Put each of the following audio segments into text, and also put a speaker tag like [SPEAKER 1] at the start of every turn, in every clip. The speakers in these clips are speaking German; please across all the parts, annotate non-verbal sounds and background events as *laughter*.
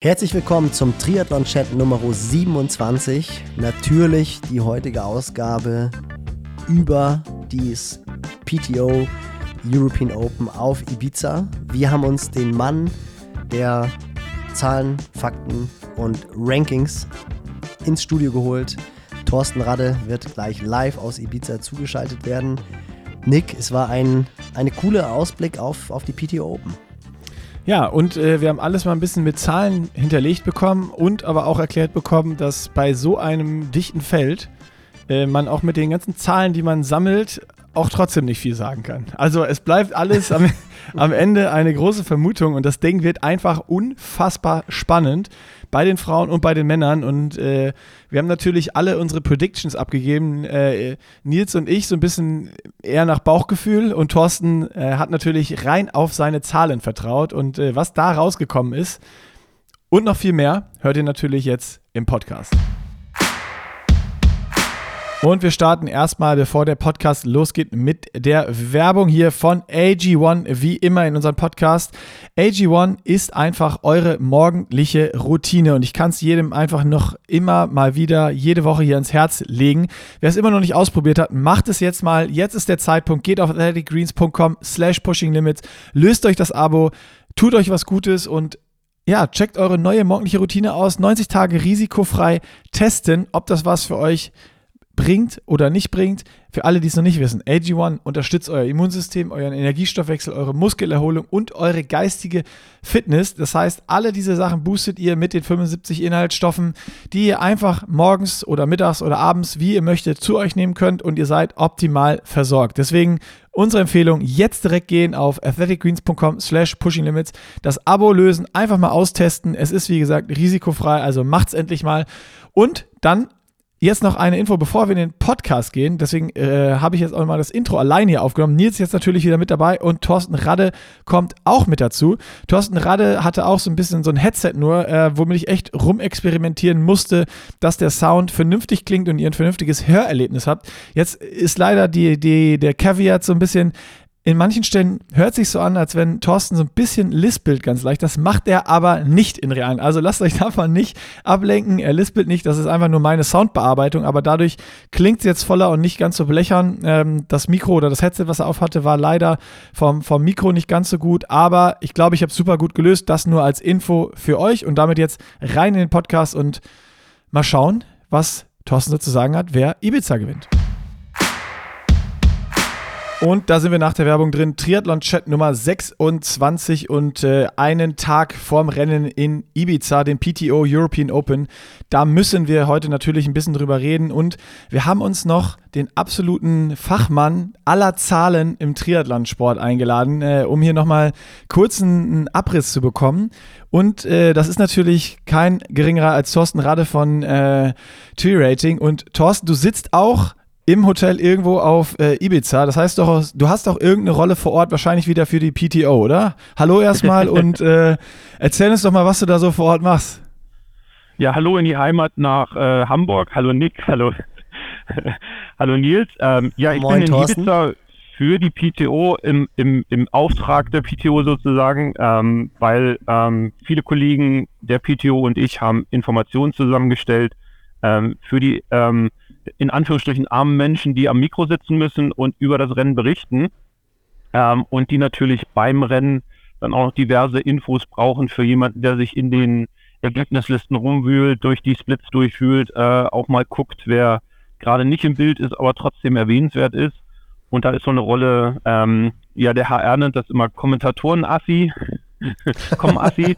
[SPEAKER 1] Herzlich willkommen zum Triathlon-Chat Nummer 27. Natürlich die heutige Ausgabe über das PTO European Open auf Ibiza. Wir haben uns den Mann der Zahlen, Fakten und Rankings ins Studio geholt. Thorsten Radde wird gleich live aus Ibiza zugeschaltet werden. Nick, es war ein eine coole Ausblick auf, auf die PTO Open.
[SPEAKER 2] Ja, und äh, wir haben alles mal ein bisschen mit Zahlen hinterlegt bekommen und aber auch erklärt bekommen, dass bei so einem dichten Feld äh, man auch mit den ganzen Zahlen, die man sammelt, auch trotzdem nicht viel sagen kann. Also es bleibt alles am, *laughs* am Ende eine große Vermutung und das Ding wird einfach unfassbar spannend bei den Frauen und bei den Männern. Und äh, wir haben natürlich alle unsere Predictions abgegeben. Äh, Nils und ich so ein bisschen eher nach Bauchgefühl und Thorsten äh, hat natürlich rein auf seine Zahlen vertraut. Und äh, was da rausgekommen ist und noch viel mehr, hört ihr natürlich jetzt im Podcast. Und wir starten erstmal, bevor der Podcast losgeht, mit der Werbung hier von AG1, wie immer in unserem Podcast. AG1 ist einfach eure morgendliche Routine und ich kann es jedem einfach noch immer mal wieder jede Woche hier ans Herz legen. Wer es immer noch nicht ausprobiert hat, macht es jetzt mal. Jetzt ist der Zeitpunkt. Geht auf athleticgreens.com slash pushinglimits, löst euch das Abo, tut euch was Gutes und ja, checkt eure neue morgendliche Routine aus. 90 Tage risikofrei testen, ob das was für euch ist bringt oder nicht bringt. Für alle, die es noch nicht wissen, AG1 unterstützt euer Immunsystem, euren Energiestoffwechsel, eure Muskelerholung und eure geistige Fitness. Das heißt, alle diese Sachen boostet ihr mit den 75 Inhaltsstoffen, die ihr einfach morgens oder mittags oder abends, wie ihr möchtet, zu euch nehmen könnt und ihr seid optimal versorgt. Deswegen unsere Empfehlung, jetzt direkt gehen auf athleticgreens.com slash pushinglimits, das Abo lösen, einfach mal austesten. Es ist, wie gesagt, risikofrei, also macht's endlich mal. Und dann Jetzt noch eine Info, bevor wir in den Podcast gehen. Deswegen äh, habe ich jetzt auch mal das Intro allein hier aufgenommen. Nils ist jetzt natürlich wieder mit dabei und Thorsten Radde kommt auch mit dazu. Thorsten Radde hatte auch so ein bisschen so ein Headset nur, äh, womit ich echt rumexperimentieren musste, dass der Sound vernünftig klingt und ihr ein vernünftiges Hörerlebnis habt. Jetzt ist leider die, die, der Caveat so ein bisschen, in manchen Stellen hört sich so an, als wenn Thorsten so ein bisschen lispelt ganz leicht. Das macht er aber nicht in realen. Also lasst euch *laughs* davon nicht ablenken. Er lispelt nicht. Das ist einfach nur meine Soundbearbeitung. Aber dadurch klingt es jetzt voller und nicht ganz so blechern. Ähm, das Mikro oder das Headset, was er aufhatte, war leider vom, vom Mikro nicht ganz so gut. Aber ich glaube, ich habe es super gut gelöst. Das nur als Info für euch. Und damit jetzt rein in den Podcast und mal schauen, was Thorsten so zu sagen hat, wer Ibiza gewinnt. Und da sind wir nach der Werbung drin. Triathlon-Chat Nummer 26 und äh, einen Tag vorm Rennen in Ibiza, den PTO European Open. Da müssen wir heute natürlich ein bisschen drüber reden. Und wir haben uns noch den absoluten Fachmann aller Zahlen im Triathlonsport eingeladen, äh, um hier nochmal kurz einen, Abriss zu bekommen. Und äh, das ist natürlich kein geringerer als Thorsten Rade von äh, T-Rating. Und Thorsten, du sitzt auch im Hotel irgendwo auf äh, Ibiza. Das heißt doch, du hast doch irgendeine Rolle vor Ort, wahrscheinlich wieder für die PTO, oder? Hallo erstmal *laughs* und äh, erzähl uns doch mal, was du da so vor Ort machst.
[SPEAKER 3] Ja, hallo in die Heimat nach äh, Hamburg. Hallo Nick, *laughs* hallo, hallo Nils. Ähm, ja, ich Moin, bin in Thorsten. Ibiza für die PTO im, im, im Auftrag der PTO sozusagen, ähm, weil ähm, viele Kollegen der PTO und ich haben Informationen zusammengestellt ähm, für die ähm, in Anführungsstrichen armen Menschen, die am Mikro sitzen müssen und über das Rennen berichten ähm, und die natürlich beim Rennen dann auch noch diverse Infos brauchen für jemanden, der sich in den Ergebnislisten rumwühlt, durch die Splits durchwühlt, äh, auch mal guckt, wer gerade nicht im Bild ist, aber trotzdem erwähnenswert ist. Und da ist so eine Rolle, ähm, ja, der HR nennt das immer Kommentatoren-Assi, *laughs* Komm-Assi,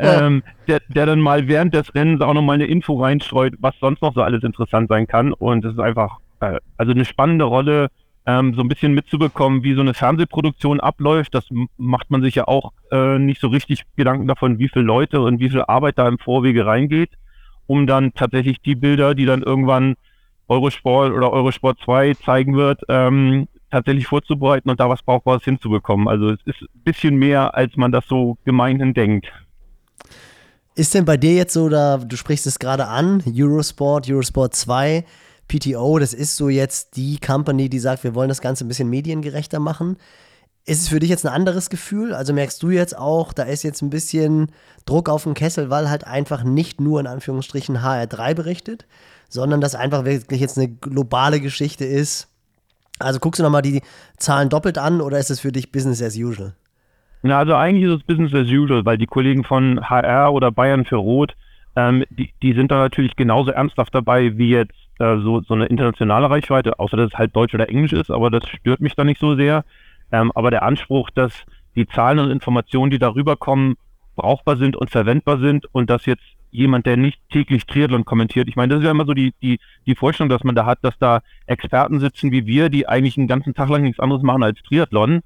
[SPEAKER 3] ähm, der, der dann mal während des Rennens auch nochmal eine Info reinstreut, was sonst noch so alles interessant sein kann. Und es ist einfach, äh, also eine spannende Rolle, ähm, so ein bisschen mitzubekommen, wie so eine Fernsehproduktion abläuft. Das macht man sich ja auch äh, nicht so richtig Gedanken davon, wie viele Leute und wie viel Arbeit da im Vorwege reingeht, um dann tatsächlich die Bilder, die dann irgendwann Eurosport oder Eurosport 2 zeigen wird, ähm, tatsächlich vorzubereiten und da was Brauchbares hinzubekommen. Also es ist ein bisschen mehr, als man das so gemeinhin denkt.
[SPEAKER 1] Ist denn bei dir jetzt so, da du sprichst es gerade an, Eurosport, Eurosport 2, PTO, das ist so jetzt die Company, die sagt, wir wollen das Ganze ein bisschen mediengerechter machen. Ist es für dich jetzt ein anderes Gefühl? Also merkst du jetzt auch, da ist jetzt ein bisschen Druck auf den Kessel, weil halt einfach nicht nur in Anführungsstrichen HR3 berichtet, sondern dass einfach wirklich jetzt eine globale Geschichte ist. Also guckst du nochmal die Zahlen doppelt an oder ist es für dich Business as usual?
[SPEAKER 3] Na, also eigentlich ist es Business as usual, weil die Kollegen von HR oder Bayern für Rot, ähm, die, die sind da natürlich genauso ernsthaft dabei wie jetzt äh, so, so eine internationale Reichweite, außer dass es halt Deutsch oder Englisch ist, aber das stört mich da nicht so sehr. Ähm, aber der Anspruch, dass die Zahlen und Informationen, die darüber kommen, brauchbar sind und verwendbar sind und dass jetzt jemand, der nicht täglich Triathlon kommentiert, ich meine, das ist ja immer so die, die, die Vorstellung, dass man da hat, dass da Experten sitzen wie wir, die eigentlich einen ganzen Tag lang nichts anderes machen als Triathlon.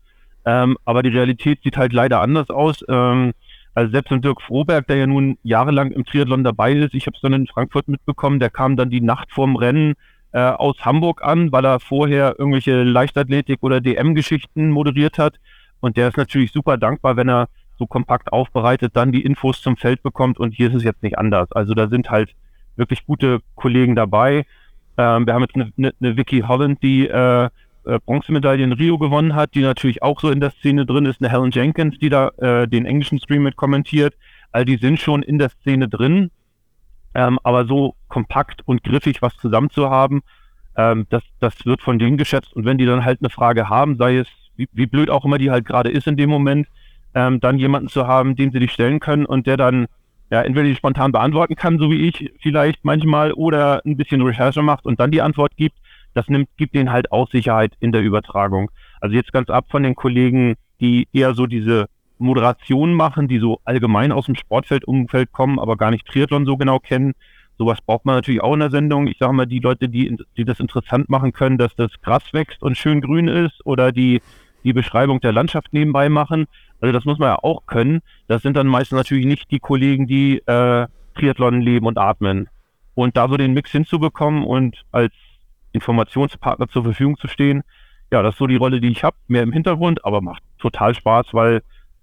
[SPEAKER 3] Ähm, aber die Realität sieht halt leider anders aus. Ähm, also selbst ein Dirk Froberg, der ja nun jahrelang im Triathlon dabei ist, ich habe es dann in Frankfurt mitbekommen, der kam dann die Nacht vorm Rennen äh, aus Hamburg an, weil er vorher irgendwelche Leichtathletik- oder DM-Geschichten moderiert hat. Und der ist natürlich super dankbar, wenn er so kompakt aufbereitet dann die Infos zum Feld bekommt. Und hier ist es jetzt nicht anders. Also da sind halt wirklich gute Kollegen dabei. Ähm, wir haben jetzt eine, eine, eine Vicky Holland, die äh, äh, Bronzemedaille in Rio gewonnen hat, die natürlich auch so in der Szene drin ist. Eine Helen Jenkins, die da äh, den englischen Stream mit kommentiert. All die sind schon in der Szene drin. Ähm, aber so kompakt und griffig was zusammen zu haben, ähm, das, das wird von denen geschätzt. Und wenn die dann halt eine Frage haben, sei es, wie, wie blöd auch immer die halt gerade ist in dem Moment, ähm, dann jemanden zu haben, dem sie die stellen können und der dann ja entweder die spontan beantworten kann, so wie ich vielleicht manchmal, oder ein bisschen Recherche macht und dann die Antwort gibt, das nimmt, gibt denen halt auch Sicherheit in der Übertragung. Also jetzt ganz ab von den Kollegen, die eher so diese Moderation machen, die so allgemein aus dem Sportfeldumfeld kommen, aber gar nicht Triathlon so genau kennen. Sowas braucht man natürlich auch in der Sendung. Ich sage mal, die Leute, die, die das interessant machen können, dass das Gras wächst und schön grün ist oder die die Beschreibung der Landschaft nebenbei machen. Also das muss man ja auch können. Das sind dann meistens natürlich nicht die Kollegen, die äh, Triathlon leben und atmen. Und da so den Mix hinzubekommen und als Informationspartner zur Verfügung zu stehen, ja, das ist so die Rolle, die ich habe, mehr im Hintergrund, aber macht total Spaß, weil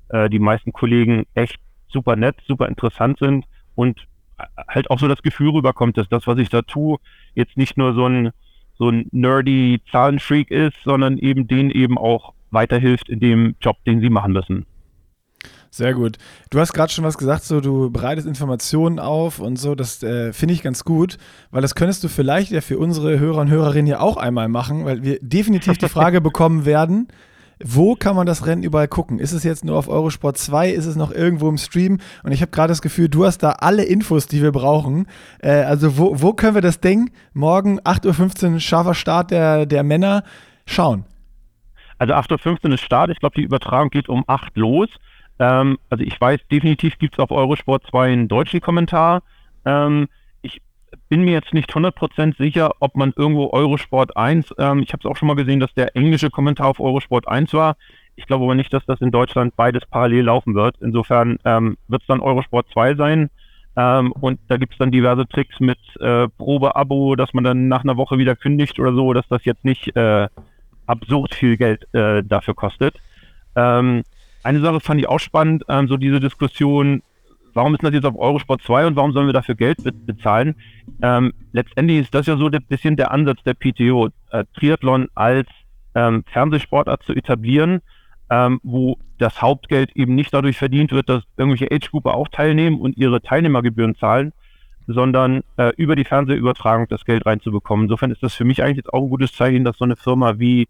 [SPEAKER 3] äh, die meisten Kollegen echt super nett, super interessant sind und äh, halt auch so das Gefühl rüberkommt, dass das, was ich da tue, jetzt nicht nur so ein, so ein nerdy Zahlenfreak ist, sondern eben denen eben auch weiterhilft in dem Job, den sie machen müssen.
[SPEAKER 2] Sehr gut. Du hast gerade schon was gesagt, so du bereitest Informationen auf und so, das äh, finde ich ganz gut, weil das könntest du vielleicht ja für unsere Hörer und Hörerinnen ja auch einmal machen, weil wir definitiv die Frage *laughs* bekommen werden, wo kann man das Rennen überall gucken? Ist es jetzt nur auf Eurosport 2? Ist es noch irgendwo im Stream? Und ich habe gerade das Gefühl, du hast da alle Infos, die wir brauchen. Äh, also wo, wo können wir das Ding morgen 8.15 Uhr scharfer Start der, der Männer schauen?
[SPEAKER 3] Also 8.15 Uhr ist Start. Ich glaube, die Übertragung geht um 8 los. Ähm, also ich weiß, definitiv gibt es auf Eurosport 2 einen deutschen Kommentar. Ähm, ich bin mir jetzt nicht 100% sicher, ob man irgendwo Eurosport 1, ähm, ich habe es auch schon mal gesehen, dass der englische Kommentar auf Eurosport 1 war. Ich glaube aber nicht, dass das in Deutschland beides parallel laufen wird. Insofern ähm, wird es dann Eurosport 2 sein. Ähm, und da gibt es dann diverse Tricks mit äh, Probeabo, dass man dann nach einer Woche wieder kündigt oder so, dass das jetzt nicht äh, absurd viel Geld äh, dafür kostet. Ähm, eine Sache fand ich auch spannend, ähm, so diese Diskussion, warum ist das jetzt auf Eurosport 2 und warum sollen wir dafür Geld be bezahlen? Ähm, letztendlich ist das ja so ein bisschen der Ansatz der PTO, äh, Triathlon als ähm, Fernsehsportart zu etablieren, ähm, wo das Hauptgeld eben nicht dadurch verdient wird, dass irgendwelche Age-Gruppe auch teilnehmen und ihre Teilnehmergebühren zahlen, sondern äh, über die Fernsehübertragung das Geld reinzubekommen. Insofern ist das für mich eigentlich jetzt auch ein gutes Zeichen, dass so eine Firma wie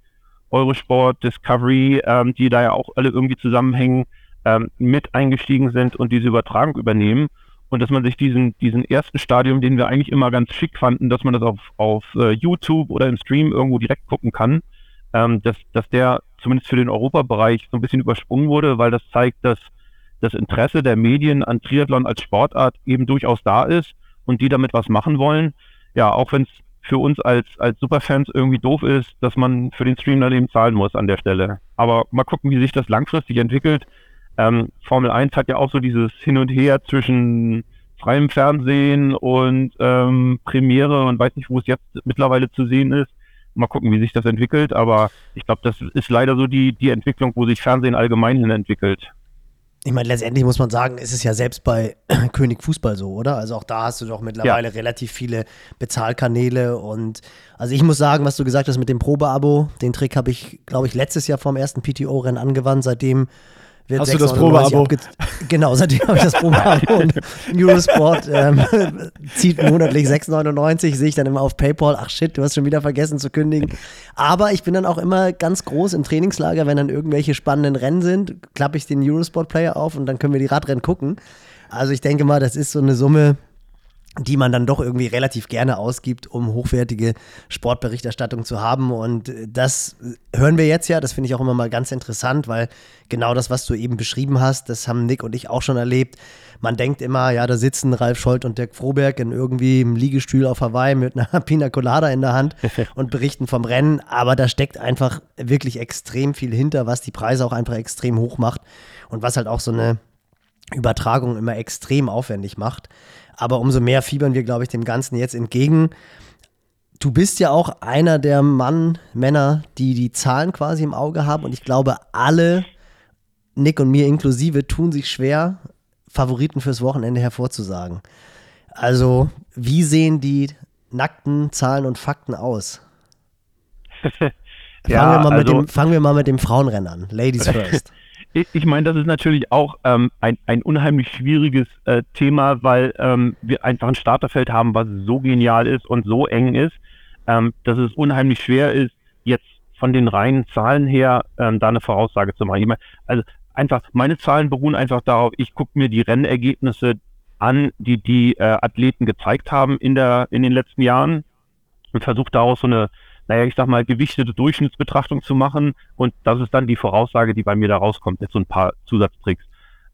[SPEAKER 3] Eurosport, Discovery, ähm, die da ja auch alle irgendwie zusammenhängen, ähm, mit eingestiegen sind und diese Übertragung übernehmen. Und dass man sich diesen, diesen ersten Stadium, den wir eigentlich immer ganz schick fanden, dass man das auf, auf uh, YouTube oder im Stream irgendwo direkt gucken kann, ähm, dass, dass der zumindest für den Europabereich so ein bisschen übersprungen wurde, weil das zeigt, dass das Interesse der Medien an Triathlon als Sportart eben durchaus da ist und die damit was machen wollen. Ja, auch wenn es für uns als, als Superfans irgendwie doof ist, dass man für den Stream dann eben zahlen muss an der Stelle. Aber mal gucken, wie sich das langfristig entwickelt. Ähm, Formel 1 hat ja auch so dieses Hin und Her zwischen freiem Fernsehen und ähm, Premiere und weiß nicht, wo es jetzt mittlerweile zu sehen ist. Mal gucken, wie sich das entwickelt. Aber ich glaube, das ist leider so die, die Entwicklung, wo sich Fernsehen allgemein hin entwickelt.
[SPEAKER 1] Ich meine, letztendlich muss man sagen, ist es ja selbst bei *clears throat* König Fußball so, oder? Also auch da hast du doch mittlerweile ja. relativ viele Bezahlkanäle und also ich muss sagen, was du gesagt hast mit dem Probeabo, den Trick habe ich, glaube ich, letztes Jahr vom ersten PTO-Rennen angewandt. Seitdem
[SPEAKER 2] wird Hast du das Probeabo?
[SPEAKER 1] Genau, seitdem habe ich das Probeabo. und Eurosport ähm, *laughs* zieht monatlich 6,99, sehe ich dann immer auf PayPal. Ach shit, du hast schon wieder vergessen zu kündigen. Aber ich bin dann auch immer ganz groß im Trainingslager, wenn dann irgendwelche spannenden Rennen sind, klappe ich den Eurosport-Player auf und dann können wir die Radrennen gucken. Also ich denke mal, das ist so eine Summe, die man dann doch irgendwie relativ gerne ausgibt, um hochwertige Sportberichterstattung zu haben. Und das hören wir jetzt ja, das finde ich auch immer mal ganz interessant, weil genau das, was du eben beschrieben hast, das haben Nick und ich auch schon erlebt. Man denkt immer, ja, da sitzen Ralf Scholz und Dirk Froberg in irgendwie im Liegestuhl auf Hawaii mit einer *laughs* Pina Colada in der Hand *laughs* und berichten vom Rennen. Aber da steckt einfach wirklich extrem viel hinter, was die Preise auch einfach extrem hoch macht und was halt auch so eine Übertragung immer extrem aufwendig macht. Aber umso mehr fiebern wir, glaube ich, dem Ganzen jetzt entgegen. Du bist ja auch einer der Mann, Männer, die die Zahlen quasi im Auge haben. Und ich glaube, alle, Nick und mir inklusive, tun sich schwer, Favoriten fürs Wochenende hervorzusagen. Also, wie sehen die nackten Zahlen und Fakten aus? ja, *laughs* fangen, wir mal also, mit dem, fangen wir mal mit dem Frauenrennen an. Ladies *laughs* first.
[SPEAKER 3] Ich, ich meine, das ist natürlich auch ähm, ein, ein unheimlich schwieriges äh, Thema, weil ähm, wir einfach ein Starterfeld haben, was so genial ist und so eng ist, ähm, dass es unheimlich schwer ist, jetzt von den reinen Zahlen her ähm, da eine Voraussage zu machen. Ich meine, also einfach, meine Zahlen beruhen einfach darauf, ich gucke mir die Rennergebnisse an, die die äh, Athleten gezeigt haben in, der, in den letzten Jahren und versuche daraus so eine naja, ich sag mal, gewichtete Durchschnittsbetrachtung zu machen. Und das ist dann die Voraussage, die bei mir da rauskommt. Jetzt so ein paar Zusatztricks.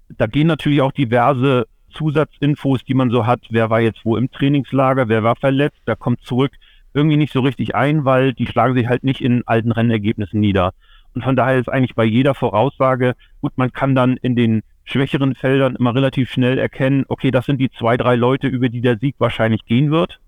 [SPEAKER 3] Da gehen natürlich auch diverse Zusatzinfos, die man so hat. Wer war jetzt wo im Trainingslager? Wer war verletzt? Wer kommt zurück? Irgendwie nicht so richtig ein, weil die schlagen sich halt nicht in alten Rennergebnissen nieder. Und von daher ist eigentlich bei jeder Voraussage, gut, man kann dann in den schwächeren Feldern immer relativ schnell erkennen, okay, das sind die zwei, drei Leute, über die der Sieg wahrscheinlich gehen wird.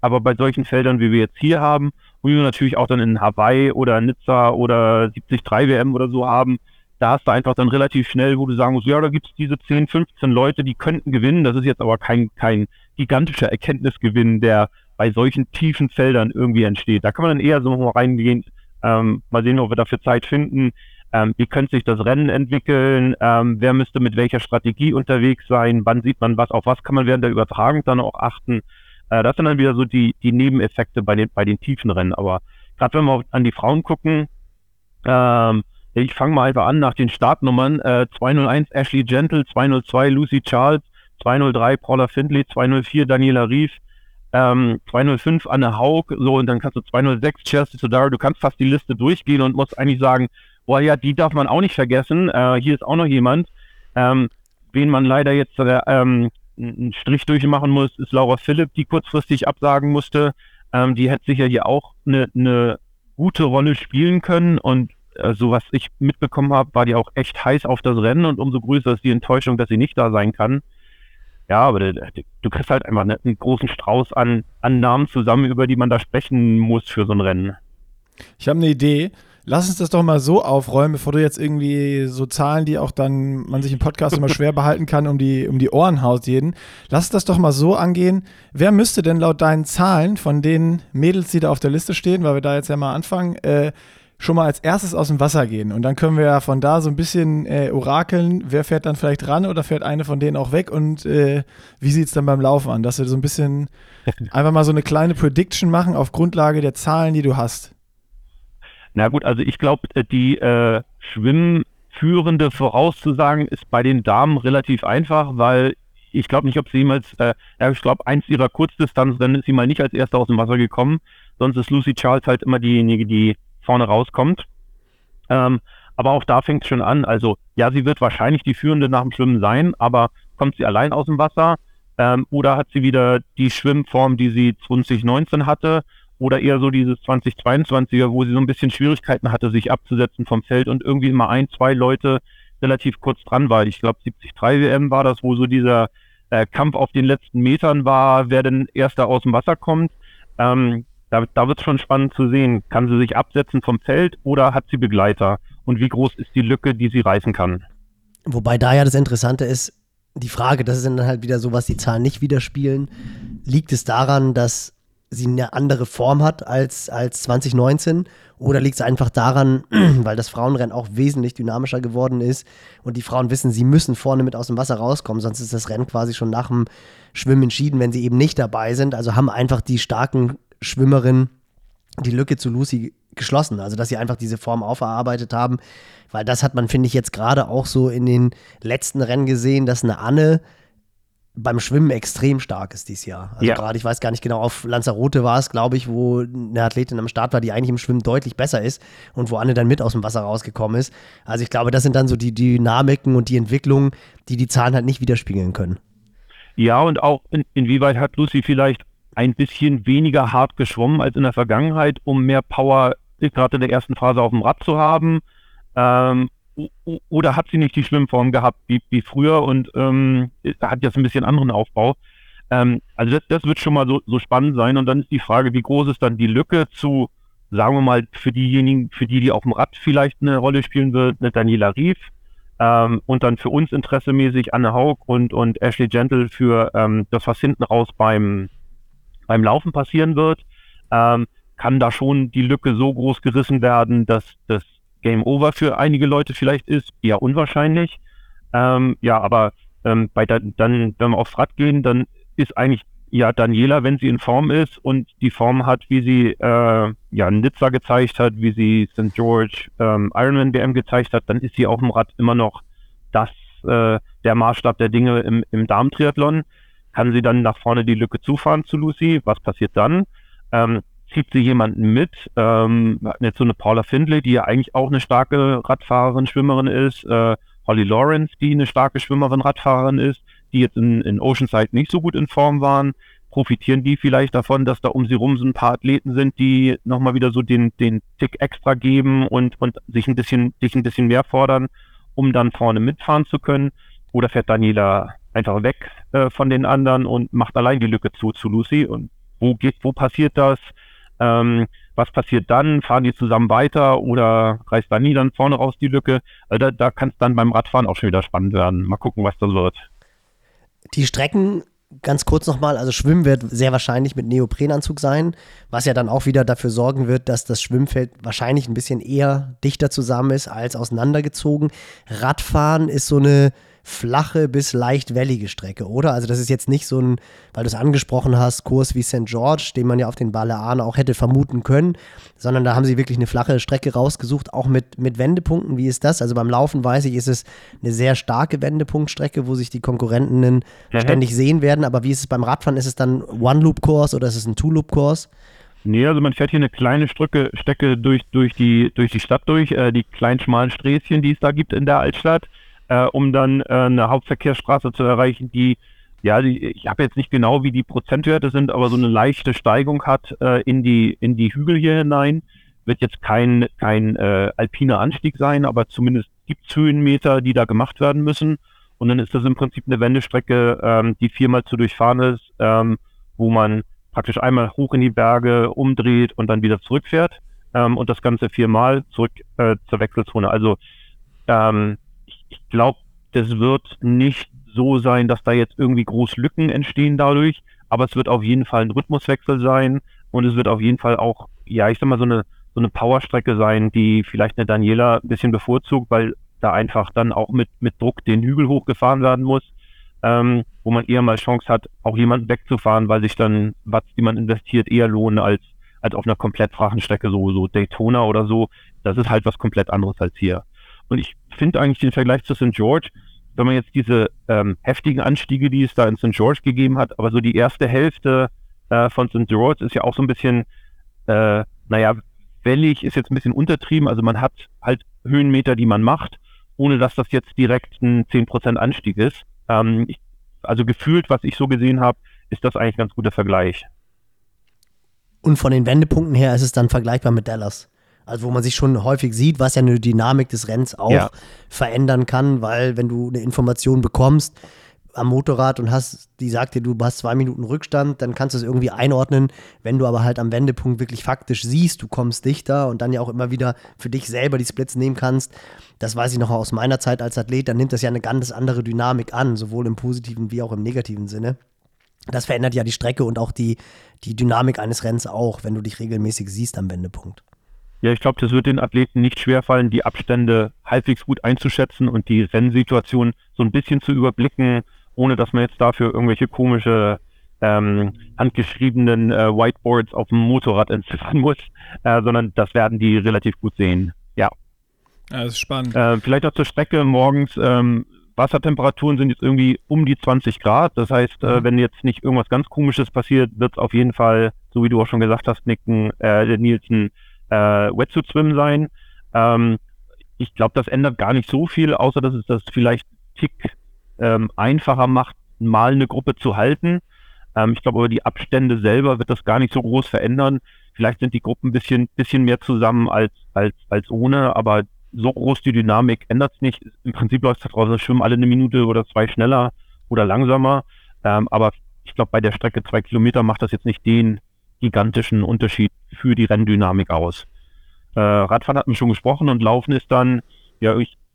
[SPEAKER 3] Aber bei solchen Feldern, wie wir jetzt hier haben, wo wir natürlich auch dann in Hawaii oder Nizza oder 73 WM oder so haben, da hast du einfach dann relativ schnell, wo du sagen musst, ja, da gibt es diese 10, 15 Leute, die könnten gewinnen. Das ist jetzt aber kein, kein gigantischer Erkenntnisgewinn, der bei solchen tiefen Feldern irgendwie entsteht. Da kann man dann eher so mal reingehen, ähm, mal sehen, ob wir dafür Zeit finden. Ähm, wie könnte sich das Rennen entwickeln? Ähm, wer müsste mit welcher Strategie unterwegs sein? Wann sieht man was? Auf was kann man während der Übertragung dann auch achten? Äh, das sind dann wieder so die, die Nebeneffekte bei den, bei den tiefen Rennen. Aber gerade wenn wir an die Frauen gucken, ähm, ich fange mal einfach an nach den Startnummern. Äh, 201 Ashley Gentle, 202 Lucy Charles, 203 Paula Findlay, 204 Daniela Rief, ähm, 205 Anne Haug, so und dann kannst du 206 Chelsea Sodaro, du kannst fast die Liste durchgehen und musst eigentlich sagen, boah ja, die darf man auch nicht vergessen, äh, hier ist auch noch jemand, ähm, wen man leider jetzt äh, ähm, einen Strich durchmachen muss, ist Laura Philipp, die kurzfristig absagen musste. Ähm, die hätte sicher hier auch eine, eine gute Rolle spielen können und äh, so was ich mitbekommen habe, war die auch echt heiß auf das Rennen und umso größer ist die Enttäuschung, dass sie nicht da sein kann. Ja, aber du, du kriegst halt einfach einen großen Strauß an, an Namen zusammen, über die man da sprechen muss für so ein Rennen.
[SPEAKER 2] Ich habe eine Idee. Lass uns das doch mal so aufräumen, bevor du jetzt irgendwie so Zahlen, die auch dann man sich im Podcast immer schwer behalten kann, um die, um die Ohren haut jeden. Lass das doch mal so angehen. Wer müsste denn laut deinen Zahlen von den Mädels, die da auf der Liste stehen, weil wir da jetzt ja mal anfangen, äh, schon mal als erstes aus dem Wasser gehen? Und dann können wir ja von da so ein bisschen äh, orakeln, wer fährt dann vielleicht ran oder fährt eine von denen auch weg und äh, wie sieht es dann beim Laufen an? Dass wir so ein bisschen *laughs* einfach mal so eine kleine Prediction machen auf Grundlage der Zahlen, die du hast.
[SPEAKER 3] Na gut, also ich glaube, äh, die äh, Schwimmführende vorauszusagen ist bei den Damen relativ einfach, weil ich glaube nicht, ob sie jemals, äh, ich glaube, eins ihrer Kurzdistanzrennen ist sie mal nicht als Erste aus dem Wasser gekommen. Sonst ist Lucy Charles halt immer diejenige, die vorne rauskommt. Ähm, aber auch da fängt es schon an. Also, ja, sie wird wahrscheinlich die Führende nach dem Schwimmen sein, aber kommt sie allein aus dem Wasser? Ähm, oder hat sie wieder die Schwimmform, die sie 2019 hatte? Oder eher so dieses 2022er, wo sie so ein bisschen Schwierigkeiten hatte, sich abzusetzen vom Feld und irgendwie mal ein, zwei Leute relativ kurz dran war. Ich glaube, 73 WM war das, wo so dieser äh, Kampf auf den letzten Metern war, wer denn erster aus dem Wasser kommt. Ähm, da, da wird es schon spannend zu sehen. Kann sie sich absetzen vom Feld oder hat sie Begleiter? Und wie groß ist die Lücke, die sie reißen kann?
[SPEAKER 1] Wobei da ja das Interessante ist, die Frage, das ist dann halt wieder so, was die Zahlen nicht widerspiegeln. Liegt es daran, dass sie eine andere Form hat als, als 2019? Oder liegt es einfach daran, *clears throat* weil das Frauenrennen auch wesentlich dynamischer geworden ist und die Frauen wissen, sie müssen vorne mit aus dem Wasser rauskommen, sonst ist das Rennen quasi schon nach dem Schwimmen entschieden, wenn sie eben nicht dabei sind. Also haben einfach die starken Schwimmerinnen die Lücke zu Lucy geschlossen. Also dass sie einfach diese Form auferarbeitet haben, weil das hat man, finde ich, jetzt gerade auch so in den letzten Rennen gesehen, dass eine Anne beim Schwimmen extrem stark ist dieses Jahr. Also ja. gerade, ich weiß gar nicht genau, auf Lanzarote war es, glaube ich, wo eine Athletin am Start war, die eigentlich im Schwimmen deutlich besser ist und wo Anne dann mit aus dem Wasser rausgekommen ist. Also ich glaube, das sind dann so die Dynamiken und die Entwicklungen, die die Zahlen halt nicht widerspiegeln können.
[SPEAKER 3] Ja, und auch in, inwieweit hat Lucy vielleicht ein bisschen weniger hart geschwommen als in der Vergangenheit, um mehr Power gerade in der ersten Phase auf dem Rad zu haben. Ähm, oder hat sie nicht die Schwimmform gehabt wie, wie früher und ähm, hat jetzt ein bisschen anderen Aufbau. Ähm, also das, das, wird schon mal so, so, spannend sein. Und dann ist die Frage, wie groß ist dann die Lücke zu, sagen wir mal, für diejenigen, für die, die auf dem Rad vielleicht eine Rolle spielen wird, eine Daniela Rief. Ähm, und dann für uns interessemäßig Anne Haug und, und Ashley Gentle für ähm, das, was hinten raus beim, beim Laufen passieren wird. Ähm, kann da schon die Lücke so groß gerissen werden, dass das Game Over für einige Leute vielleicht ist, eher unwahrscheinlich. Ähm, ja, aber ähm, bei da, dann, wenn wir aufs Rad gehen, dann ist eigentlich ja Daniela, wenn sie in Form ist und die Form hat, wie sie äh, ja Nizza gezeigt hat, wie sie St. George ähm, Ironman WM gezeigt hat, dann ist sie auf dem Rad immer noch das äh, der Maßstab der Dinge im, im Darmtriathlon. Kann sie dann nach vorne die Lücke zufahren zu Lucy? Was passiert dann? Ähm, zieht sie jemanden mit. Ähm, jetzt so eine Paula Findlay, die ja eigentlich auch eine starke Radfahrerin, Schwimmerin ist. Äh, Holly Lawrence, die eine starke Schwimmerin, Radfahrerin ist, die jetzt in, in Oceanside nicht so gut in Form waren. Profitieren die vielleicht davon, dass da um sie rum so ein paar Athleten sind, die nochmal wieder so den, den Tick extra geben und, und sich ein bisschen, sich ein bisschen mehr fordern, um dann vorne mitfahren zu können? Oder fährt Daniela einfach weg äh, von den anderen und macht allein die Lücke zu zu Lucy? Und wo geht, wo passiert das? Ähm, was passiert dann? Fahren die zusammen weiter oder reißt Dani dann vorne raus die Lücke? Also da, da kann es dann beim Radfahren auch schon wieder spannend werden. Mal gucken, was das wird.
[SPEAKER 1] Die Strecken, ganz kurz nochmal, also Schwimmen wird sehr wahrscheinlich mit Neoprenanzug sein, was ja dann auch wieder dafür sorgen wird, dass das Schwimmfeld wahrscheinlich ein bisschen eher dichter zusammen ist als auseinandergezogen. Radfahren ist so eine flache bis leicht wellige Strecke, oder? Also das ist jetzt nicht so ein, weil du es angesprochen hast, Kurs wie St. George, den man ja auf den Balearen auch hätte vermuten können, sondern da haben sie wirklich eine flache Strecke rausgesucht, auch mit, mit Wendepunkten. Wie ist das? Also beim Laufen weiß ich, ist es eine sehr starke Wendepunktstrecke, wo sich die Konkurrenten mhm. ständig sehen werden. Aber wie ist es beim Radfahren? Ist es dann One-Loop-Kurs oder ist es ein Two-Loop-Kurs?
[SPEAKER 3] Nee, also man fährt hier eine kleine Strecke, Strecke durch, durch, die, durch die Stadt durch, äh, die kleinen schmalen Sträßchen, die es da gibt in der Altstadt äh, um dann äh, eine Hauptverkehrsstraße zu erreichen, die, ja, die, ich habe jetzt nicht genau, wie die Prozentwerte sind, aber so eine leichte Steigung hat äh, in, die, in die Hügel hier hinein. Wird jetzt kein, kein äh, alpiner Anstieg sein, aber zumindest gibt es Höhenmeter, die da gemacht werden müssen. Und dann ist das im Prinzip eine Wendestrecke, ähm, die viermal zu durchfahren ist, ähm, wo man praktisch einmal hoch in die Berge umdreht und dann wieder zurückfährt ähm, und das Ganze viermal zurück äh, zur Wechselzone. Also ähm, ich glaube, das wird nicht so sein, dass da jetzt irgendwie groß Lücken entstehen dadurch, aber es wird auf jeden Fall ein Rhythmuswechsel sein und es wird auf jeden Fall auch, ja, ich sag mal, so eine, so eine Powerstrecke sein, die vielleicht eine Daniela ein bisschen bevorzugt, weil da einfach dann auch mit, mit Druck den Hügel hochgefahren werden muss, ähm, wo man eher mal Chance hat, auch jemanden wegzufahren, weil sich dann, was die man investiert, eher lohnen als, als auf einer komplett flachen Strecke, so, so Daytona oder so. Das ist halt was komplett anderes als hier. Und ich finde eigentlich den Vergleich zu St. George, wenn man jetzt diese ähm, heftigen Anstiege, die es da in St. George gegeben hat, aber so die erste Hälfte äh, von St. George ist ja auch so ein bisschen, äh, naja, wellig ist jetzt ein bisschen untertrieben. Also man hat halt Höhenmeter, die man macht, ohne dass das jetzt direkt ein 10% Anstieg ist. Ähm, ich, also gefühlt, was ich so gesehen habe, ist das eigentlich ein ganz guter Vergleich.
[SPEAKER 1] Und von den Wendepunkten her ist es dann vergleichbar mit Dallas. Also wo man sich schon häufig sieht, was ja eine Dynamik des Rennens auch ja. verändern kann, weil wenn du eine Information bekommst, am Motorrad und hast, die sagt dir, du hast zwei Minuten Rückstand, dann kannst du es irgendwie einordnen. Wenn du aber halt am Wendepunkt wirklich faktisch siehst, du kommst dichter und dann ja auch immer wieder für dich selber die Splits nehmen kannst, das weiß ich noch aus meiner Zeit als Athlet, dann nimmt das ja eine ganz andere Dynamik an, sowohl im positiven wie auch im negativen Sinne. Das verändert ja die Strecke und auch die, die Dynamik eines Rennens auch, wenn du dich regelmäßig siehst am Wendepunkt.
[SPEAKER 3] Ja, ich glaube, das wird den Athleten nicht schwerfallen, die Abstände halbwegs gut einzuschätzen und die Rennsituation so ein bisschen zu überblicken, ohne dass man jetzt dafür irgendwelche komische ähm, handgeschriebenen äh, Whiteboards auf dem Motorrad entziffern muss, äh, sondern das werden die relativ gut sehen. Ja.
[SPEAKER 2] Ja, das ist spannend.
[SPEAKER 3] Äh, vielleicht auch zur Strecke morgens. Ähm, Wassertemperaturen sind jetzt irgendwie um die 20 Grad. Das heißt, äh, mhm. wenn jetzt nicht irgendwas ganz Komisches passiert, wird es auf jeden Fall, so wie du auch schon gesagt hast, Nicken, äh, Nielsen, äh, Wetsuit Swim sein. Ähm, ich glaube, das ändert gar nicht so viel, außer dass es das vielleicht tick ähm, einfacher macht, mal eine Gruppe zu halten. Ähm, ich glaube, aber die Abstände selber wird das gar nicht so groß verändern. Vielleicht sind die Gruppen ein bisschen, bisschen mehr zusammen als, als, als ohne, aber so groß die Dynamik ändert es nicht. Im Prinzip läuft es daraus, es schwimmen alle eine Minute oder zwei schneller oder langsamer. Ähm, aber ich glaube, bei der Strecke zwei Kilometer macht das jetzt nicht den gigantischen Unterschied für die Renndynamik aus. Äh, Radfahren hat man schon gesprochen und Laufen ist dann ja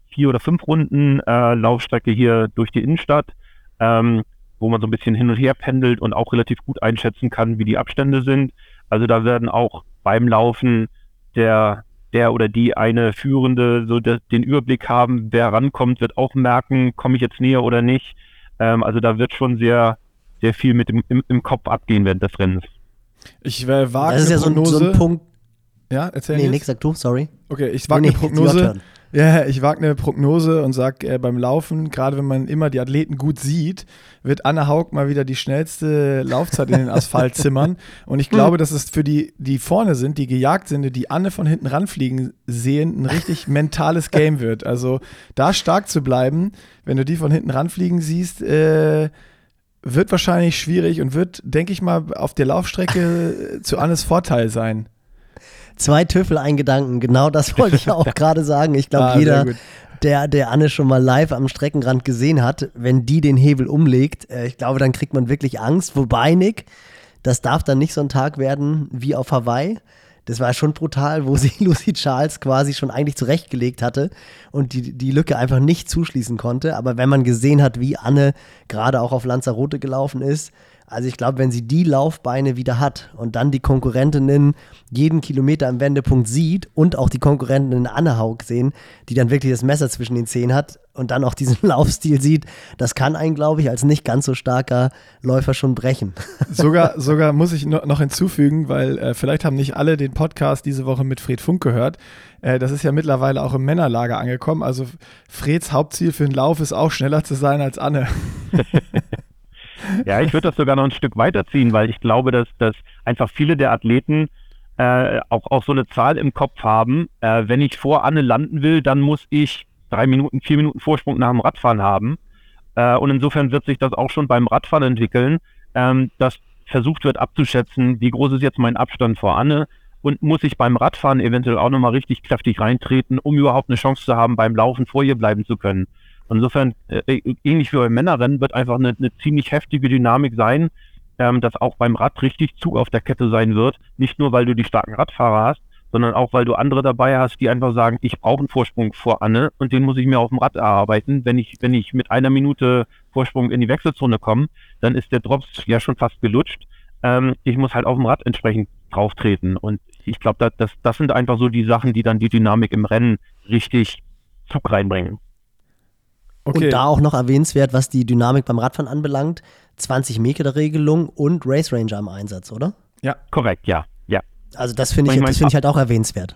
[SPEAKER 3] vier oder fünf Runden äh, Laufstrecke hier durch die Innenstadt, ähm, wo man so ein bisschen hin und her pendelt und auch relativ gut einschätzen kann, wie die Abstände sind. Also da werden auch beim Laufen der der oder die eine Führende so de, den Überblick haben, wer rankommt, wird auch merken, komme ich jetzt näher oder nicht. Ähm, also da wird schon sehr, sehr viel mit dem, im, im Kopf abgehen während des Rennens.
[SPEAKER 2] Ich äh, wage
[SPEAKER 1] Das ist ja so ein, so ein, Punkt.
[SPEAKER 2] Ja, erzähl
[SPEAKER 1] Nee, nix, sag du, sorry.
[SPEAKER 2] Okay, ich wage nee, eine Prognose. Ja, ich wage eine Prognose und sage, äh, beim Laufen, gerade wenn man immer die Athleten gut sieht, wird Anne Haug mal wieder die schnellste Laufzeit in den Asphalt *laughs* zimmern. Und ich glaube, dass es für die, die vorne sind, die gejagt sind, die Anne von hinten ranfliegen sehen, ein richtig *laughs* mentales Game wird. Also da stark zu bleiben, wenn du die von hinten ranfliegen siehst, äh, wird wahrscheinlich schwierig und wird, denke ich mal, auf der Laufstrecke *laughs* zu Annes Vorteil sein.
[SPEAKER 1] Zwei Tüffel, ein Gedanken. Genau das wollte ich auch *laughs* gerade sagen. Ich glaube, ah, jeder, der, der Anne schon mal live am Streckenrand gesehen hat, wenn die den Hebel umlegt, äh, ich glaube, dann kriegt man wirklich Angst. Wobei, Nick, das darf dann nicht so ein Tag werden wie auf Hawaii. Das war schon brutal, wo *laughs* sie Lucy Charles quasi schon eigentlich zurechtgelegt hatte und die, die Lücke einfach nicht zuschließen konnte. Aber wenn man gesehen hat, wie Anne gerade auch auf Lanzarote gelaufen ist, also ich glaube, wenn sie die Laufbeine wieder hat und dann die Konkurrentinnen jeden Kilometer am Wendepunkt sieht und auch die Konkurrentinnen Anne Haug sehen, die dann wirklich das Messer zwischen den Zehen hat und dann auch diesen *laughs* Laufstil sieht, das kann einen, glaube ich, als nicht ganz so starker Läufer schon brechen. *laughs*
[SPEAKER 2] Sogar, sogar muss ich noch hinzufügen, weil äh, vielleicht haben nicht alle den Podcast diese Woche mit Fred Funk gehört. Äh, das ist ja mittlerweile auch im Männerlager angekommen. Also Freds Hauptziel für den Lauf ist auch schneller zu sein als Anne. *laughs*
[SPEAKER 3] Ja, ich würde das sogar noch ein Stück weiterziehen, weil ich glaube, dass, dass einfach viele der Athleten äh, auch, auch so eine Zahl im Kopf haben. Äh, wenn ich vor Anne landen will, dann muss ich drei Minuten, vier Minuten Vorsprung nach dem Radfahren haben. Äh, und insofern wird sich das auch schon beim Radfahren entwickeln, ähm, dass versucht wird abzuschätzen, wie groß ist jetzt mein Abstand vor Anne und muss ich beim Radfahren eventuell auch nochmal richtig kräftig reintreten, um überhaupt eine Chance zu haben, beim Laufen vor ihr bleiben zu können. Insofern, äh, äh, ähnlich wie beim Männerrennen, wird einfach eine, eine ziemlich heftige Dynamik sein, ähm, dass auch beim Rad richtig Zug auf der Kette sein wird. Nicht nur, weil du die starken Radfahrer hast, sondern auch, weil du andere dabei hast, die einfach sagen, ich brauche einen Vorsprung vor Anne und den muss ich mir auf dem Rad erarbeiten. Wenn ich, wenn ich mit einer Minute Vorsprung in die Wechselzone komme, dann ist der Drops ja schon fast gelutscht. Ähm, ich muss halt auf dem Rad entsprechend drauf treten. Und ich glaube, das, das, das sind einfach so die Sachen, die dann die Dynamik im Rennen richtig Zug reinbringen.
[SPEAKER 1] Okay. Und da auch noch erwähnenswert, was die Dynamik beim Radfahren anbelangt, 20 Meter Regelung und Race Ranger im Einsatz, oder?
[SPEAKER 3] Ja, korrekt, ja.
[SPEAKER 1] Also das finde ich, ich, find ich halt auch erwähnenswert.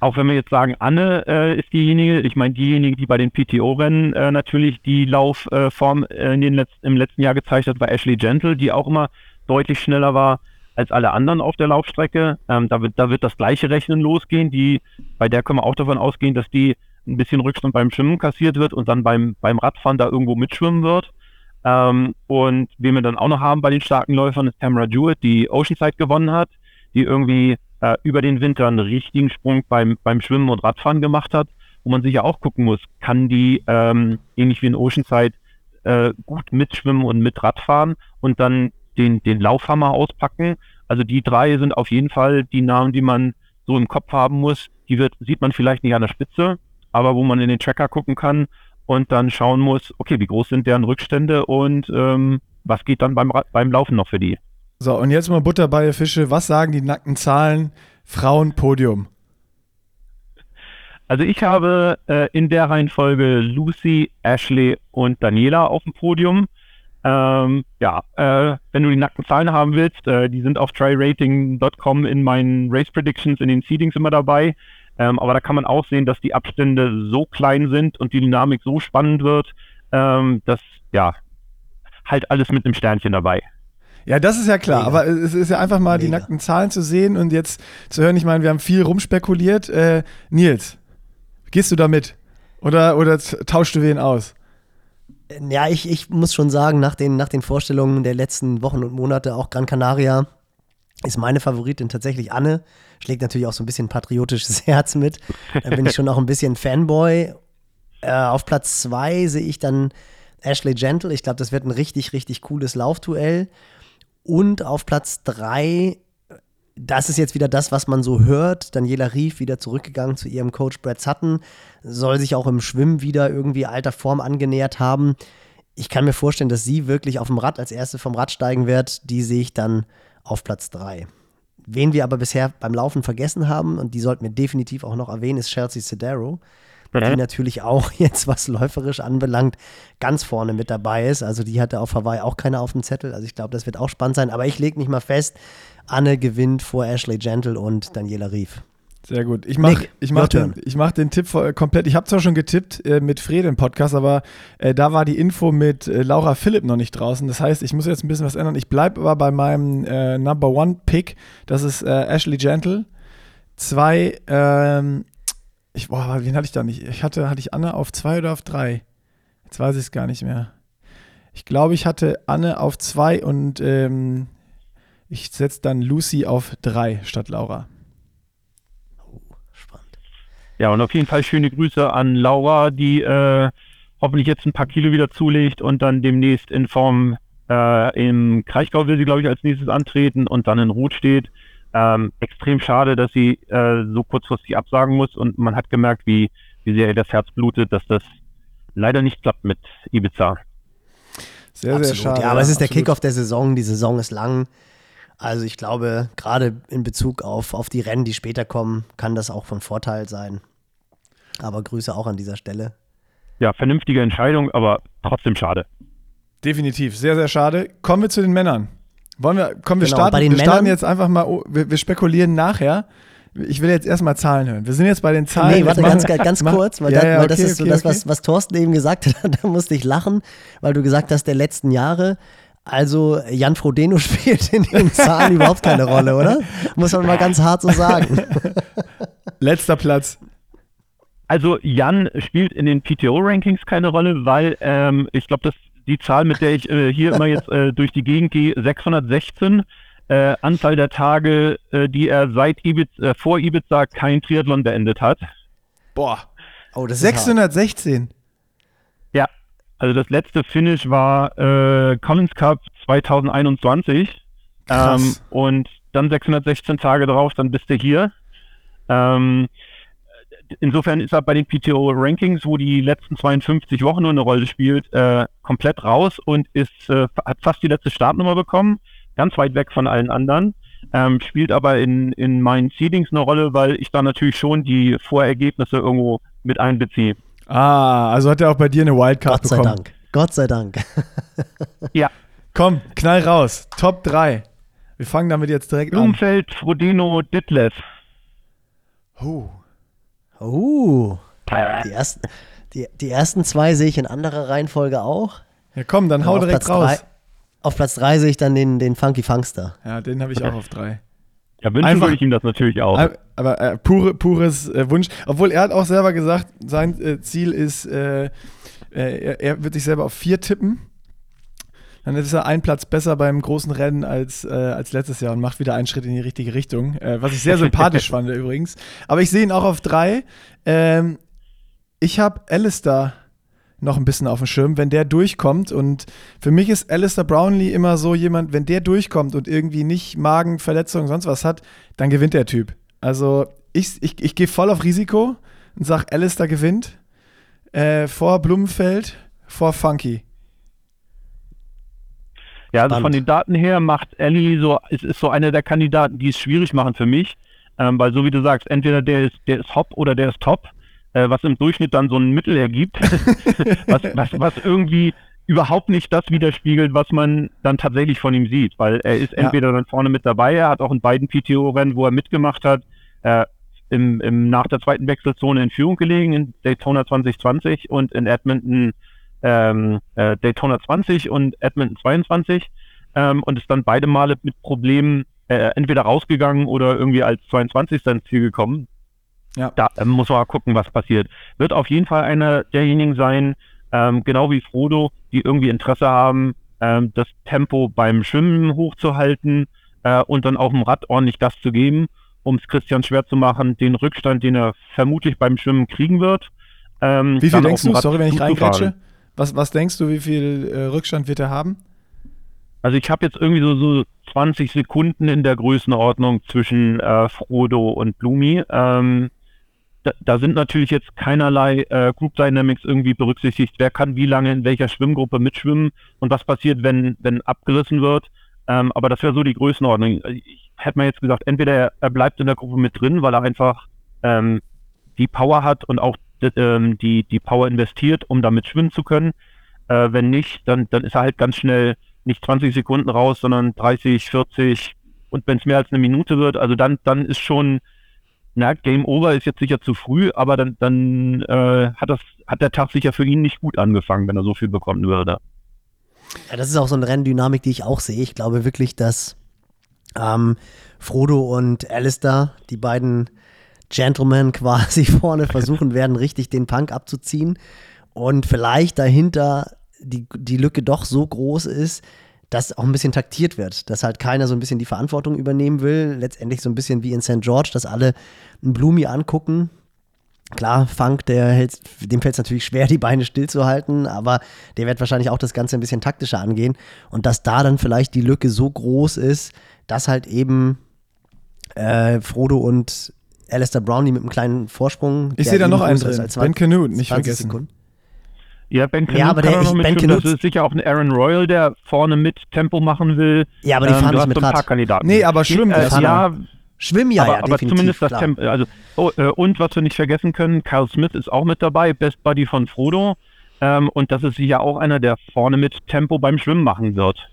[SPEAKER 3] Auch wenn wir jetzt sagen, Anne äh, ist diejenige, ich meine diejenige, die bei den PTO-Rennen äh, natürlich die Laufform äh, in den Letz im letzten Jahr gezeigt hat, war Ashley Gentle, die auch immer deutlich schneller war als alle anderen auf der Laufstrecke. Ähm, da, wird, da wird das gleiche Rechnen losgehen. Die, bei der können wir auch davon ausgehen, dass die ein bisschen Rückstand beim Schwimmen kassiert wird und dann beim, beim Radfahren da irgendwo mitschwimmen wird. Ähm, und wen wir dann auch noch haben bei den starken Läufern ist Tamara Jewett, die Oceanside gewonnen hat, die irgendwie äh, über den Winter einen richtigen Sprung beim, beim Schwimmen und Radfahren gemacht hat, wo man sich ja auch gucken muss, kann die ähm, ähnlich wie in Oceanside äh, gut mitschwimmen und mit Radfahren und dann den, den Laufhammer auspacken. Also die drei sind auf jeden Fall die Namen, die man so im Kopf haben muss. Die wird, sieht man vielleicht nicht an der Spitze, aber wo man in den Tracker gucken kann und dann schauen muss, okay, wie groß sind deren Rückstände und ähm, was geht dann beim, beim Laufen noch für die.
[SPEAKER 2] So, und jetzt mal Butter bei Fische. Was sagen die nackten Zahlen? Frauenpodium.
[SPEAKER 3] Also ich habe äh, in der Reihenfolge Lucy, Ashley und Daniela auf dem Podium. Ähm, ja, äh, wenn du die nackten Zahlen haben willst, äh, die sind auf tryrating.com in meinen Race Predictions, in den Seedings immer dabei. Ähm, aber da kann man auch sehen, dass die Abstände so klein sind und die Dynamik so spannend wird, ähm, dass ja halt alles mit einem Sternchen dabei.
[SPEAKER 2] Ja, das ist ja klar, Mega. aber es ist ja einfach mal Mega. die nackten Zahlen zu sehen und jetzt zu hören, ich meine, wir haben viel rumspekuliert. Äh, Nils, gehst du damit? Oder, oder tauschst du wen aus?
[SPEAKER 1] Ja, ich, ich muss schon sagen, nach den, nach den Vorstellungen der letzten Wochen und Monate, auch Gran Canaria, ist meine Favoritin tatsächlich Anne. Schlägt natürlich auch so ein bisschen patriotisches *laughs* Herz mit. Da bin ich schon auch ein bisschen Fanboy. Äh, auf Platz zwei sehe ich dann Ashley Gentle. Ich glaube, das wird ein richtig, richtig cooles Laufduell. Und auf Platz drei, das ist jetzt wieder das, was man so hört. Daniela Rief wieder zurückgegangen zu ihrem Coach Brad Sutton, soll sich auch im Schwimmen wieder irgendwie alter Form angenähert haben. Ich kann mir vorstellen, dass sie wirklich auf dem Rad als erste vom Rad steigen wird. Die sehe ich dann auf Platz drei. Wen wir aber bisher beim Laufen vergessen haben, und die sollten wir definitiv auch noch erwähnen, ist Chelsea Sedero die natürlich auch *laughs* jetzt, was läuferisch anbelangt, ganz vorne mit dabei ist. Also die hatte auf Hawaii auch keiner auf dem Zettel. Also ich glaube, das wird auch spannend sein. Aber ich lege mich mal fest, Anne gewinnt vor Ashley Gentle und Daniela Rief.
[SPEAKER 2] Sehr gut. Ich mache ich mach den, mach den Tipp komplett. Ich habe zwar schon getippt äh, mit Fred im Podcast, aber äh, da war die Info mit äh, Laura Philipp noch nicht draußen. Das heißt, ich muss jetzt ein bisschen was ändern. Ich bleibe aber bei meinem äh, Number One Pick. Das ist äh, Ashley Gentle. Zwei ähm, ich, boah, wen hatte ich da nicht? Ich hatte, hatte ich Anne auf zwei oder auf drei? Jetzt weiß ich es gar nicht mehr. Ich glaube, ich hatte Anne auf zwei und ähm, ich setze dann Lucy auf drei statt Laura.
[SPEAKER 3] Oh, spannend. Ja, und auf jeden Fall schöne Grüße an Laura, die äh, hoffentlich jetzt ein paar Kilo wieder zulegt und dann demnächst in Form äh, im Kraichgau will sie, glaube ich, als nächstes antreten und dann in Rot steht. Ähm, extrem schade, dass sie äh, so kurzfristig absagen muss und man hat gemerkt, wie, wie sehr ihr das Herz blutet, dass das leider nicht klappt mit Ibiza.
[SPEAKER 1] Sehr, absolut, sehr schade. Ja, aber es ist absolut. der Kickoff der Saison. Die Saison ist lang. Also ich glaube, gerade in Bezug auf, auf die Rennen, die später kommen, kann das auch von Vorteil sein. Aber Grüße auch an dieser Stelle.
[SPEAKER 3] Ja, vernünftige Entscheidung, aber trotzdem schade.
[SPEAKER 2] Definitiv, sehr, sehr schade. Kommen wir zu den Männern. Wollen wir, komm, wir, genau, starten, wir starten jetzt einfach mal, oh, wir, wir, spekulieren nachher. Ich will jetzt erstmal Zahlen hören. Wir sind jetzt bei den Zahlen.
[SPEAKER 1] Nee, warte ganz, ganz *laughs* kurz, weil, ja, das, ja, weil das ist so okay, das, was, was Thorsten eben gesagt *laughs* hat. da musste ich lachen, weil du gesagt hast, der letzten Jahre. Also Jan Frodeno *laughs* spielt in den Zahlen überhaupt keine Rolle, oder? Muss man mal ganz hart so sagen.
[SPEAKER 2] Letzter Platz.
[SPEAKER 3] Also Jan spielt in den PTO-Rankings keine Rolle, weil ähm, ich glaube, das die Zahl, mit der ich äh, hier immer jetzt äh, durch die Gegend gehe, 616. Äh, Anzahl der Tage, äh, die er seit Ibiza, äh, vor Ibiza kein Triathlon beendet hat.
[SPEAKER 2] Boah. Oh, das 616.
[SPEAKER 3] Ja, also das letzte Finish war äh, Collins Cup 2021. Ähm, und dann 616 Tage drauf, dann bist du hier. Ähm, insofern ist er bei den PTO-Rankings, wo die letzten 52 Wochen nur eine Rolle spielt, äh, komplett raus und ist, äh, hat fast die letzte Startnummer bekommen, ganz weit weg von allen anderen. Ähm, spielt aber in, in meinen Seedings eine Rolle, weil ich da natürlich schon die Vorergebnisse irgendwo mit einbeziehe.
[SPEAKER 2] Ah, also hat er auch bei dir eine Wildcard
[SPEAKER 1] Gott sei
[SPEAKER 2] bekommen.
[SPEAKER 1] Dank. Gott sei Dank. *laughs*
[SPEAKER 3] ja.
[SPEAKER 2] Komm, knall raus. Top 3. Wir fangen damit jetzt direkt
[SPEAKER 3] Blumfeld, an. Blumfeld, Frodeno, Ditlev.
[SPEAKER 1] Oh. Oh. Die ersten, die, die ersten zwei sehe ich in anderer Reihenfolge auch.
[SPEAKER 2] Ja, komm, dann hau direkt raus.
[SPEAKER 1] Drei, auf Platz 3 sehe ich dann den, den Funky Funkster.
[SPEAKER 2] Ja, den habe ich auch auf 3.
[SPEAKER 3] Ja, wünschen Einfach, würde ich ihm das natürlich auch.
[SPEAKER 2] Aber äh, pure, pures äh, Wunsch. Obwohl er hat auch selber gesagt, sein äh, Ziel ist, äh, äh, er, er, wird sich selber auf 4 tippen. Dann ist er einen Platz besser beim großen Rennen als, äh, als letztes Jahr und macht wieder einen Schritt in die richtige Richtung. Äh, was ich sehr *laughs* sympathisch fand übrigens. Aber ich sehe ihn auch auf drei. Ähm, ich habe Alistair noch ein bisschen auf dem Schirm, wenn der durchkommt. Und für mich ist Alistair Brownlee immer so jemand, wenn der durchkommt und irgendwie nicht Magenverletzungen, sonst was hat, dann gewinnt der Typ. Also ich, ich, ich gehe voll auf Risiko und sage, Alistair gewinnt. Äh, vor Blumenfeld, vor Funky.
[SPEAKER 3] Ja, also von den Daten her macht Ellie so, es ist so einer der Kandidaten, die es schwierig machen für mich. Ähm, weil so wie du sagst, entweder der ist, der ist Hop oder der ist Top, äh, was im Durchschnitt dann so ein Mittel ergibt, *laughs* was, was, was irgendwie überhaupt nicht das widerspiegelt, was man dann tatsächlich von ihm sieht, weil er ist entweder dann vorne mit dabei, er hat auch in beiden PTO-Rennen, wo er mitgemacht hat, äh, im, im, nach der zweiten Wechselzone in Führung gelegen, in Daytona 2020 und in Edmonton ähm, äh, Daytona 20 und Edmonton 22 ähm, und ist dann beide Male mit Problemen äh, entweder rausgegangen oder irgendwie als 22. ins Ziel gekommen. Ja. Da äh, muss man mal gucken, was passiert. Wird auf jeden Fall einer derjenigen sein, ähm, genau wie Frodo, die irgendwie Interesse haben, ähm, das Tempo beim Schwimmen hochzuhalten äh, und dann auf dem Rad ordentlich Gas zu geben, um es Christian schwer zu machen, den Rückstand, den er vermutlich beim Schwimmen kriegen wird.
[SPEAKER 2] Ähm, wie viel denkst du, sorry, wenn ich reingrätsche, was, was denkst du, wie viel äh, Rückstand wird er haben?
[SPEAKER 3] Also ich habe jetzt irgendwie so, so 20 Sekunden in der Größenordnung zwischen äh, Frodo und Blumi. Ähm, da, da, sind natürlich jetzt keinerlei äh, Group Dynamics irgendwie berücksichtigt. Wer kann wie lange in welcher Schwimmgruppe mitschwimmen und was passiert, wenn, wenn abgerissen wird. Ähm, aber das wäre so die Größenordnung. Ich hätte mir jetzt gesagt, entweder er, bleibt in der Gruppe mit drin, weil er einfach ähm, die Power hat und auch ähm, die, die Power investiert, um damit schwimmen zu können. Äh, wenn nicht, dann, dann ist er halt ganz schnell nicht 20 Sekunden raus, sondern 30, 40 und wenn es mehr als eine Minute wird, also dann, dann ist schon, na, Game Over ist jetzt sicher zu früh, aber dann, dann äh, hat, das, hat der Tag sicher für ihn nicht gut angefangen, wenn er so viel bekommen würde.
[SPEAKER 1] Ja, das ist auch so eine Renndynamik, die ich auch sehe. Ich glaube wirklich, dass ähm, Frodo und Alistair, die beiden Gentlemen quasi *laughs* vorne versuchen werden, richtig den Punk abzuziehen. Und vielleicht dahinter die, die Lücke doch so groß ist, dass auch ein bisschen taktiert wird, dass halt keiner so ein bisschen die Verantwortung übernehmen will. Letztendlich so ein bisschen wie in St. George, dass alle einen Blumi angucken. Klar, Funk, der dem fällt es natürlich schwer, die Beine stillzuhalten, aber der wird wahrscheinlich auch das Ganze ein bisschen taktischer angehen. Und dass da dann vielleicht die Lücke so groß ist, dass halt eben äh, Frodo und Alistair Brownlee mit einem kleinen Vorsprung.
[SPEAKER 2] Ich sehe da noch einen drin. Ben Canute, nicht vergessen. Sekunden.
[SPEAKER 3] Ja, Ben Canute ja, aber der, ich, Ben Canute, das ist sicher auch ein Aaron Royal, der vorne mit Tempo machen will.
[SPEAKER 1] Ja, aber die ähm, fahren nicht mit
[SPEAKER 3] so ein paar Kandidaten.
[SPEAKER 2] Nee, aber Schwimmen. Äh,
[SPEAKER 3] ja,
[SPEAKER 1] Schwimmen ja,
[SPEAKER 3] aber,
[SPEAKER 1] ja,
[SPEAKER 3] aber zumindest das Tempo. Also, oh, äh, und was wir nicht vergessen können, Kyle Smith ist auch mit dabei, Best Buddy von Frodo. Ähm, und das ist sicher auch einer, der vorne mit Tempo beim Schwimmen machen wird.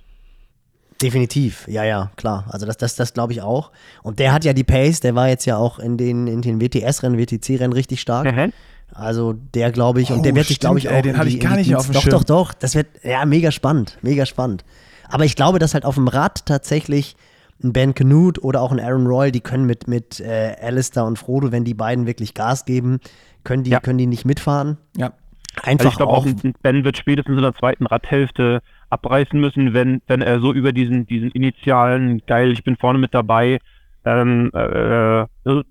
[SPEAKER 1] Definitiv, ja, ja, klar. Also das, das, das glaube ich auch. Und der hat ja die Pace, der war jetzt ja auch in den, in den WTS-Rennen, WTC-Rennen richtig stark. Mhm. Also der glaube ich, und der oh, wird sich, glaube ich, auch. Ey,
[SPEAKER 2] den habe ich gar nicht auf dem
[SPEAKER 1] Doch,
[SPEAKER 2] Schirm.
[SPEAKER 1] doch, doch. Das wird, ja, mega spannend, mega spannend. Aber ich glaube, dass halt auf dem Rad tatsächlich ein Ben Canute oder auch ein Aaron Royal, die können mit, mit äh, Alistair und Frodo, wenn die beiden wirklich Gas geben, können die, ja. können die nicht mitfahren.
[SPEAKER 2] Ja.
[SPEAKER 3] Einfach also ich glaube auch, Ben wird spätestens in der zweiten Radhälfte abreißen müssen, wenn, wenn er so über diesen, diesen initialen, geil, ich bin vorne mit dabei, ähm, äh,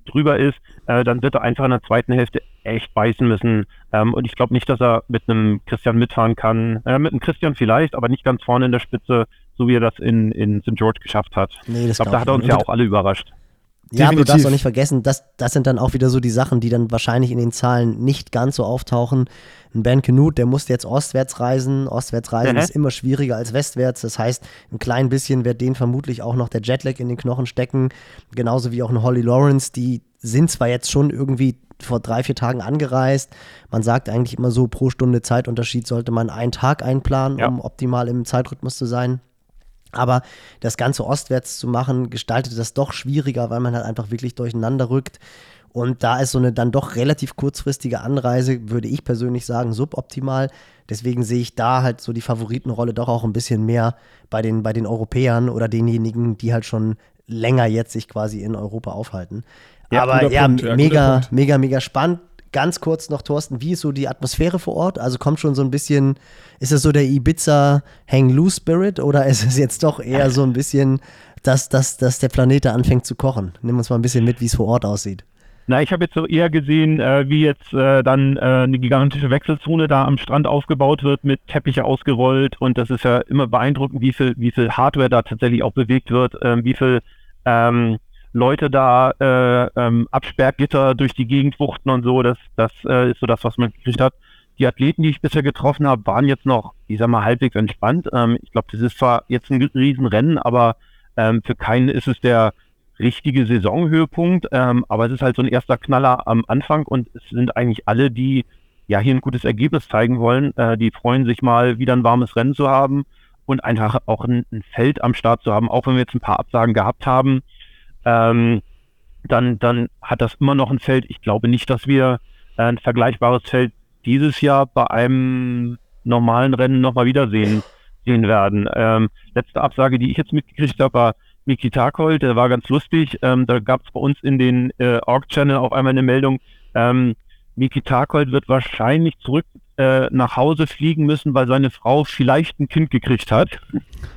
[SPEAKER 3] drüber ist, äh, dann wird er einfach in der zweiten Hälfte echt beißen müssen. Ähm, und ich glaube nicht, dass er mit einem Christian mitfahren kann. Äh, mit einem Christian vielleicht, aber nicht ganz vorne in der Spitze, so wie er das in, in St. George geschafft hat. Nee, das ich glaube, da hat er uns ja auch alle überrascht.
[SPEAKER 1] Ja, aber du darfst auch nicht vergessen, das, das sind dann auch wieder so die Sachen, die dann wahrscheinlich in den Zahlen nicht ganz so auftauchen. Ein Ben Canute, der musste jetzt ostwärts reisen. Ostwärts reisen mhm. ist immer schwieriger als westwärts. Das heißt, ein klein bisschen wird denen vermutlich auch noch der Jetlag in den Knochen stecken. Genauso wie auch eine Holly Lawrence, die sind zwar jetzt schon irgendwie vor drei, vier Tagen angereist. Man sagt eigentlich immer so, pro Stunde Zeitunterschied sollte man einen Tag einplanen, ja. um optimal im Zeitrhythmus zu sein. Aber das Ganze ostwärts zu machen, gestaltet das doch schwieriger, weil man halt einfach wirklich durcheinander rückt. Und da ist so eine dann doch relativ kurzfristige Anreise, würde ich persönlich sagen, suboptimal. Deswegen sehe ich da halt so die Favoritenrolle doch auch ein bisschen mehr bei den, bei den Europäern oder denjenigen, die halt schon länger jetzt sich quasi in Europa aufhalten. Ja, Aber ja, Punkt, ja, mega, mega, mega spannend. Ganz kurz noch, Thorsten, wie ist so die Atmosphäre vor Ort? Also kommt schon so ein bisschen, ist es so der Ibiza Hang Loose Spirit oder *laughs* ist es jetzt doch eher so ein bisschen, dass, dass, dass der Planet da anfängt zu kochen? Nimm uns mal ein bisschen mit, wie es vor Ort aussieht.
[SPEAKER 3] Na, ich habe jetzt so eher gesehen, äh, wie jetzt äh, dann äh, eine gigantische Wechselzone da am Strand aufgebaut wird, mit Teppiche ausgerollt und das ist ja immer beeindruckend, wie viel, wie viel Hardware da tatsächlich auch bewegt wird, ähm, wie viel ähm, Leute da äh, ähm, Absperrgitter durch die Gegend wuchten und so. Das, das äh, ist so das, was man gekriegt hat. Die Athleten, die ich bisher getroffen habe, waren jetzt noch, ich sag mal, halbwegs entspannt. Ähm, ich glaube, das ist zwar jetzt ein Riesenrennen, aber ähm, für keinen ist es der richtige Saisonhöhepunkt, ähm, aber es ist halt so ein erster Knaller am Anfang und es sind eigentlich alle, die ja hier ein gutes Ergebnis zeigen wollen, äh, die freuen sich mal wieder ein warmes Rennen zu haben und einfach auch ein, ein, Feld am Start zu haben, auch wenn wir jetzt ein paar Absagen gehabt haben, ähm, dann, dann hat das immer noch ein Feld. Ich glaube nicht, dass wir äh, ein vergleichbares Feld dieses Jahr bei einem normalen Rennen nochmal wiedersehen sehen werden. Ähm, letzte Absage, die ich jetzt mitgekriegt habe, war Miki Tarkold, der war ganz lustig. Ähm, da gab es bei uns in den äh, Org-Channel auf einmal eine Meldung, ähm, Miki Tarkold wird wahrscheinlich zurück äh, nach Hause fliegen müssen, weil seine Frau vielleicht ein Kind gekriegt hat.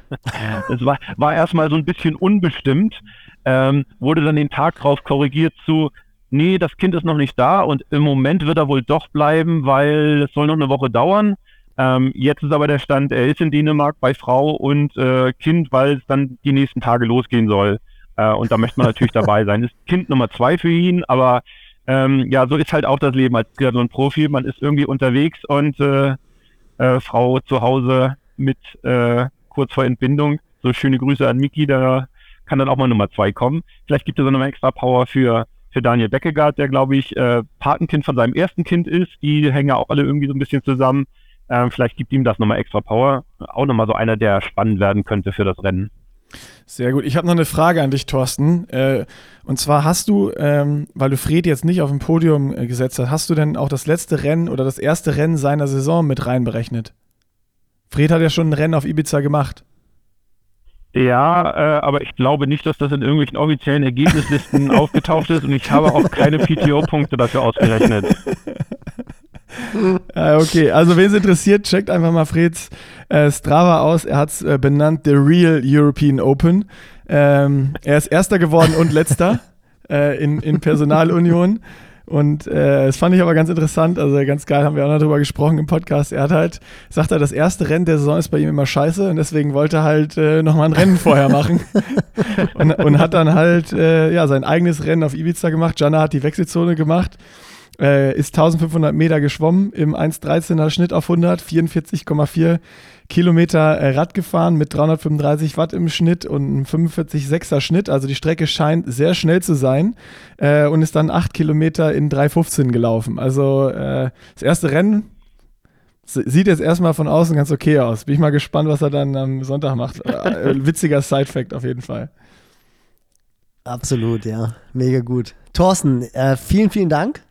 [SPEAKER 3] *laughs* das war, war erstmal so ein bisschen unbestimmt, ähm, wurde dann den Tag drauf korrigiert zu, nee, das Kind ist noch nicht da und im Moment wird er wohl doch bleiben, weil es soll noch eine Woche dauern. Ähm, jetzt ist aber der Stand, er ist in Dänemark bei Frau und äh, Kind, weil es dann die nächsten Tage losgehen soll. Äh, und da möchte man natürlich dabei sein. Ist Kind Nummer zwei für ihn, aber ähm, ja, so ist halt auch das Leben als Triathlon-Profi. Man ist irgendwie unterwegs und äh, äh, Frau zu Hause mit äh, kurz vor Entbindung. So schöne Grüße an Miki, da kann dann auch mal Nummer zwei kommen. Vielleicht gibt es auch nochmal extra Power für, für Daniel Beckegaard, der, glaube ich, äh, Patenkind von seinem ersten Kind ist. Die hängen ja auch alle irgendwie so ein bisschen zusammen. Ähm, vielleicht gibt ihm das nochmal extra Power. Auch nochmal so einer, der spannend werden könnte für das Rennen.
[SPEAKER 2] Sehr gut. Ich habe noch eine Frage an dich, Thorsten. Äh, und zwar hast du, ähm, weil du Fred jetzt nicht auf dem Podium äh, gesetzt hast, hast du denn auch das letzte Rennen oder das erste Rennen seiner Saison mit reinberechnet? Fred hat ja schon ein Rennen auf Ibiza gemacht.
[SPEAKER 3] Ja, äh, aber ich glaube nicht, dass das in irgendwelchen offiziellen Ergebnislisten *laughs* aufgetaucht ist und ich habe auch keine PTO-Punkte dafür ausgerechnet.
[SPEAKER 2] Ja, okay, also wen es interessiert, checkt einfach mal Freds äh, Strava aus. Er hat es äh, benannt The Real European Open. Ähm, er ist Erster geworden und Letzter *laughs* äh, in, in Personalunion. Und äh, das fand ich aber ganz interessant, also ganz geil, haben wir auch noch drüber gesprochen im Podcast. Er hat halt, sagt er, das erste Rennen der Saison ist bei ihm immer scheiße und deswegen wollte er halt äh, nochmal ein Rennen vorher machen. *laughs* und, und, hat dann halt äh, ja, sein eigenes Rennen auf Ibiza gemacht. Jana hat die Wechselzone gemacht äh, ist 1500 Meter geschwommen im 1,13er Schnitt auf 100, 44,4 Kilometer äh, Rad gefahren mit 335 Watt im Schnitt und einem 45,6er Schnitt. Also die Strecke scheint sehr schnell zu sein äh, und ist dann 8 Kilometer in 3,15 gelaufen. Also äh, das erste Rennen sieht jetzt erstmal von außen ganz okay aus. Bin ich mal gespannt, was er dann am Sonntag macht. Äh, *laughs* witziger Side-Fact auf jeden Fall.
[SPEAKER 1] Absolut, ja. Mega gut. Thorsten, äh, vielen, vielen Dank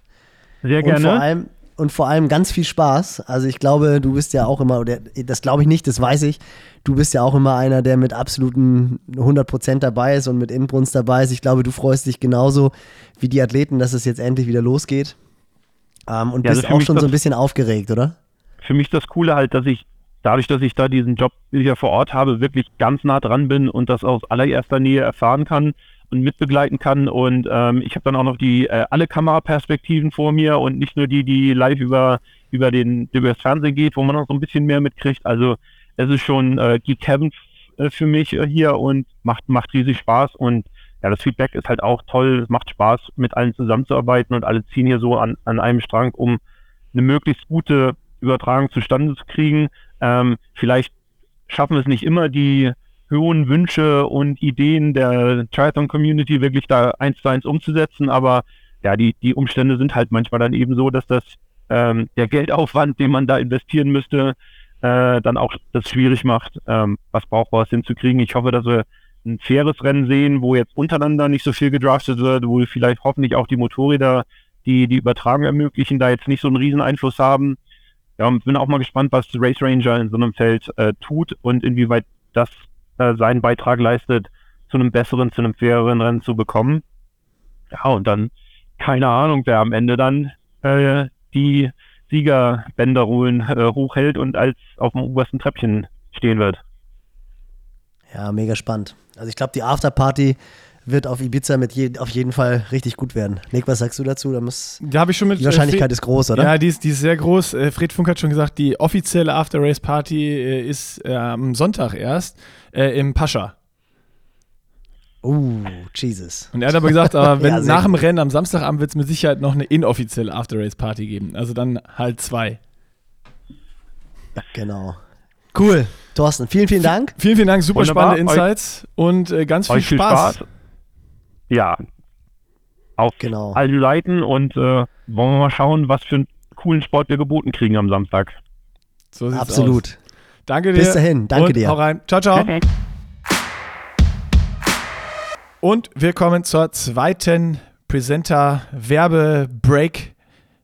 [SPEAKER 3] sehr gerne.
[SPEAKER 1] Und vor allem, und vor allem ganz viel Spaß. Also ich glaube, du bist ja auch immer, oder das glaube ich nicht, das weiß ich, du bist ja auch immer einer, der mit absoluten 100% dabei ist und mit Inbrunst dabei ist. Ich glaube, du freust dich genauso wie die Athleten, dass es jetzt endlich wieder losgeht. Ähm, und ja, bist auch schon das, so ein bisschen aufgeregt, oder?
[SPEAKER 3] Für mich das Coole halt, dass ich dadurch, dass ich da diesen Job hier vor Ort habe, wirklich ganz nah dran bin und das aus allererster Nähe erfahren kann mitbegleiten kann. Und ähm, ich habe dann auch noch die äh, alle Kameraperspektiven vor mir und nicht nur die, die live über, über, den, über das Fernsehen geht, wo man noch so ein bisschen mehr mitkriegt. Also es ist schon äh, Geek Heaven äh, für mich äh, hier und macht, macht riesig Spaß. Und ja, das Feedback ist halt auch toll. Es macht Spaß, mit allen zusammenzuarbeiten und alle ziehen hier so an, an einem Strang, um eine möglichst gute Übertragung zustande zu kriegen. Ähm, vielleicht schaffen es nicht immer, die hohen Wünsche und Ideen der Triathlon-Community wirklich da eins zu eins umzusetzen. Aber ja, die, die Umstände sind halt manchmal dann eben so, dass das ähm, der Geldaufwand, den man da investieren müsste, äh, dann auch das schwierig macht, ähm, was brauchbares hinzukriegen. Ich hoffe, dass wir ein faires Rennen sehen, wo jetzt untereinander nicht so viel gedraftet wird, wo vielleicht hoffentlich auch die Motorräder, die die Übertragung ermöglichen, da jetzt nicht so einen riesen Einfluss haben. Ja, und bin auch mal gespannt, was Race Ranger in so einem Feld äh, tut und inwieweit das äh, seinen Beitrag leistet, zu einem besseren, zu einem faireren Rennen zu bekommen. Ja, und dann, keine Ahnung, wer am Ende dann äh, die Siegerbänderruhen äh, hochhält und als auf dem obersten Treppchen stehen wird.
[SPEAKER 1] Ja, mega spannend. Also ich glaube, die Afterparty wird auf Ibiza mit je, auf jeden Fall richtig gut werden. Nick, was sagst du dazu? Da, muss,
[SPEAKER 2] da habe ich schon mit,
[SPEAKER 1] die Wahrscheinlichkeit äh, ist groß, oder?
[SPEAKER 2] Ja, die ist, die ist sehr groß. Äh, Fred Funk hat schon gesagt, die offizielle After-Race-Party äh, ist äh, am Sonntag erst äh, im Pascha.
[SPEAKER 1] Oh, Jesus.
[SPEAKER 2] Und er hat aber gesagt, aber *laughs* wenn ja, nach dem Rennen am Samstagabend wird es mit Sicherheit noch eine inoffizielle After-Race-Party geben. Also dann halt zwei.
[SPEAKER 1] Genau. Cool. Thorsten, vielen, vielen Dank.
[SPEAKER 2] Vielen, vielen Dank. Super Wunderbar. spannende Insights und äh, ganz viel Spaß. Spaß.
[SPEAKER 3] Ja. Auf genau. all die Leiten und äh, wollen wir mal schauen, was für einen coolen Sport wir geboten kriegen am Samstag.
[SPEAKER 1] So Absolut. Aus.
[SPEAKER 2] Danke dir.
[SPEAKER 1] Bis dahin. Danke
[SPEAKER 2] und
[SPEAKER 1] dir.
[SPEAKER 2] Hau rein. Ciao, ciao. Okay. Und wir kommen zur zweiten Presenter-Werbe-Break.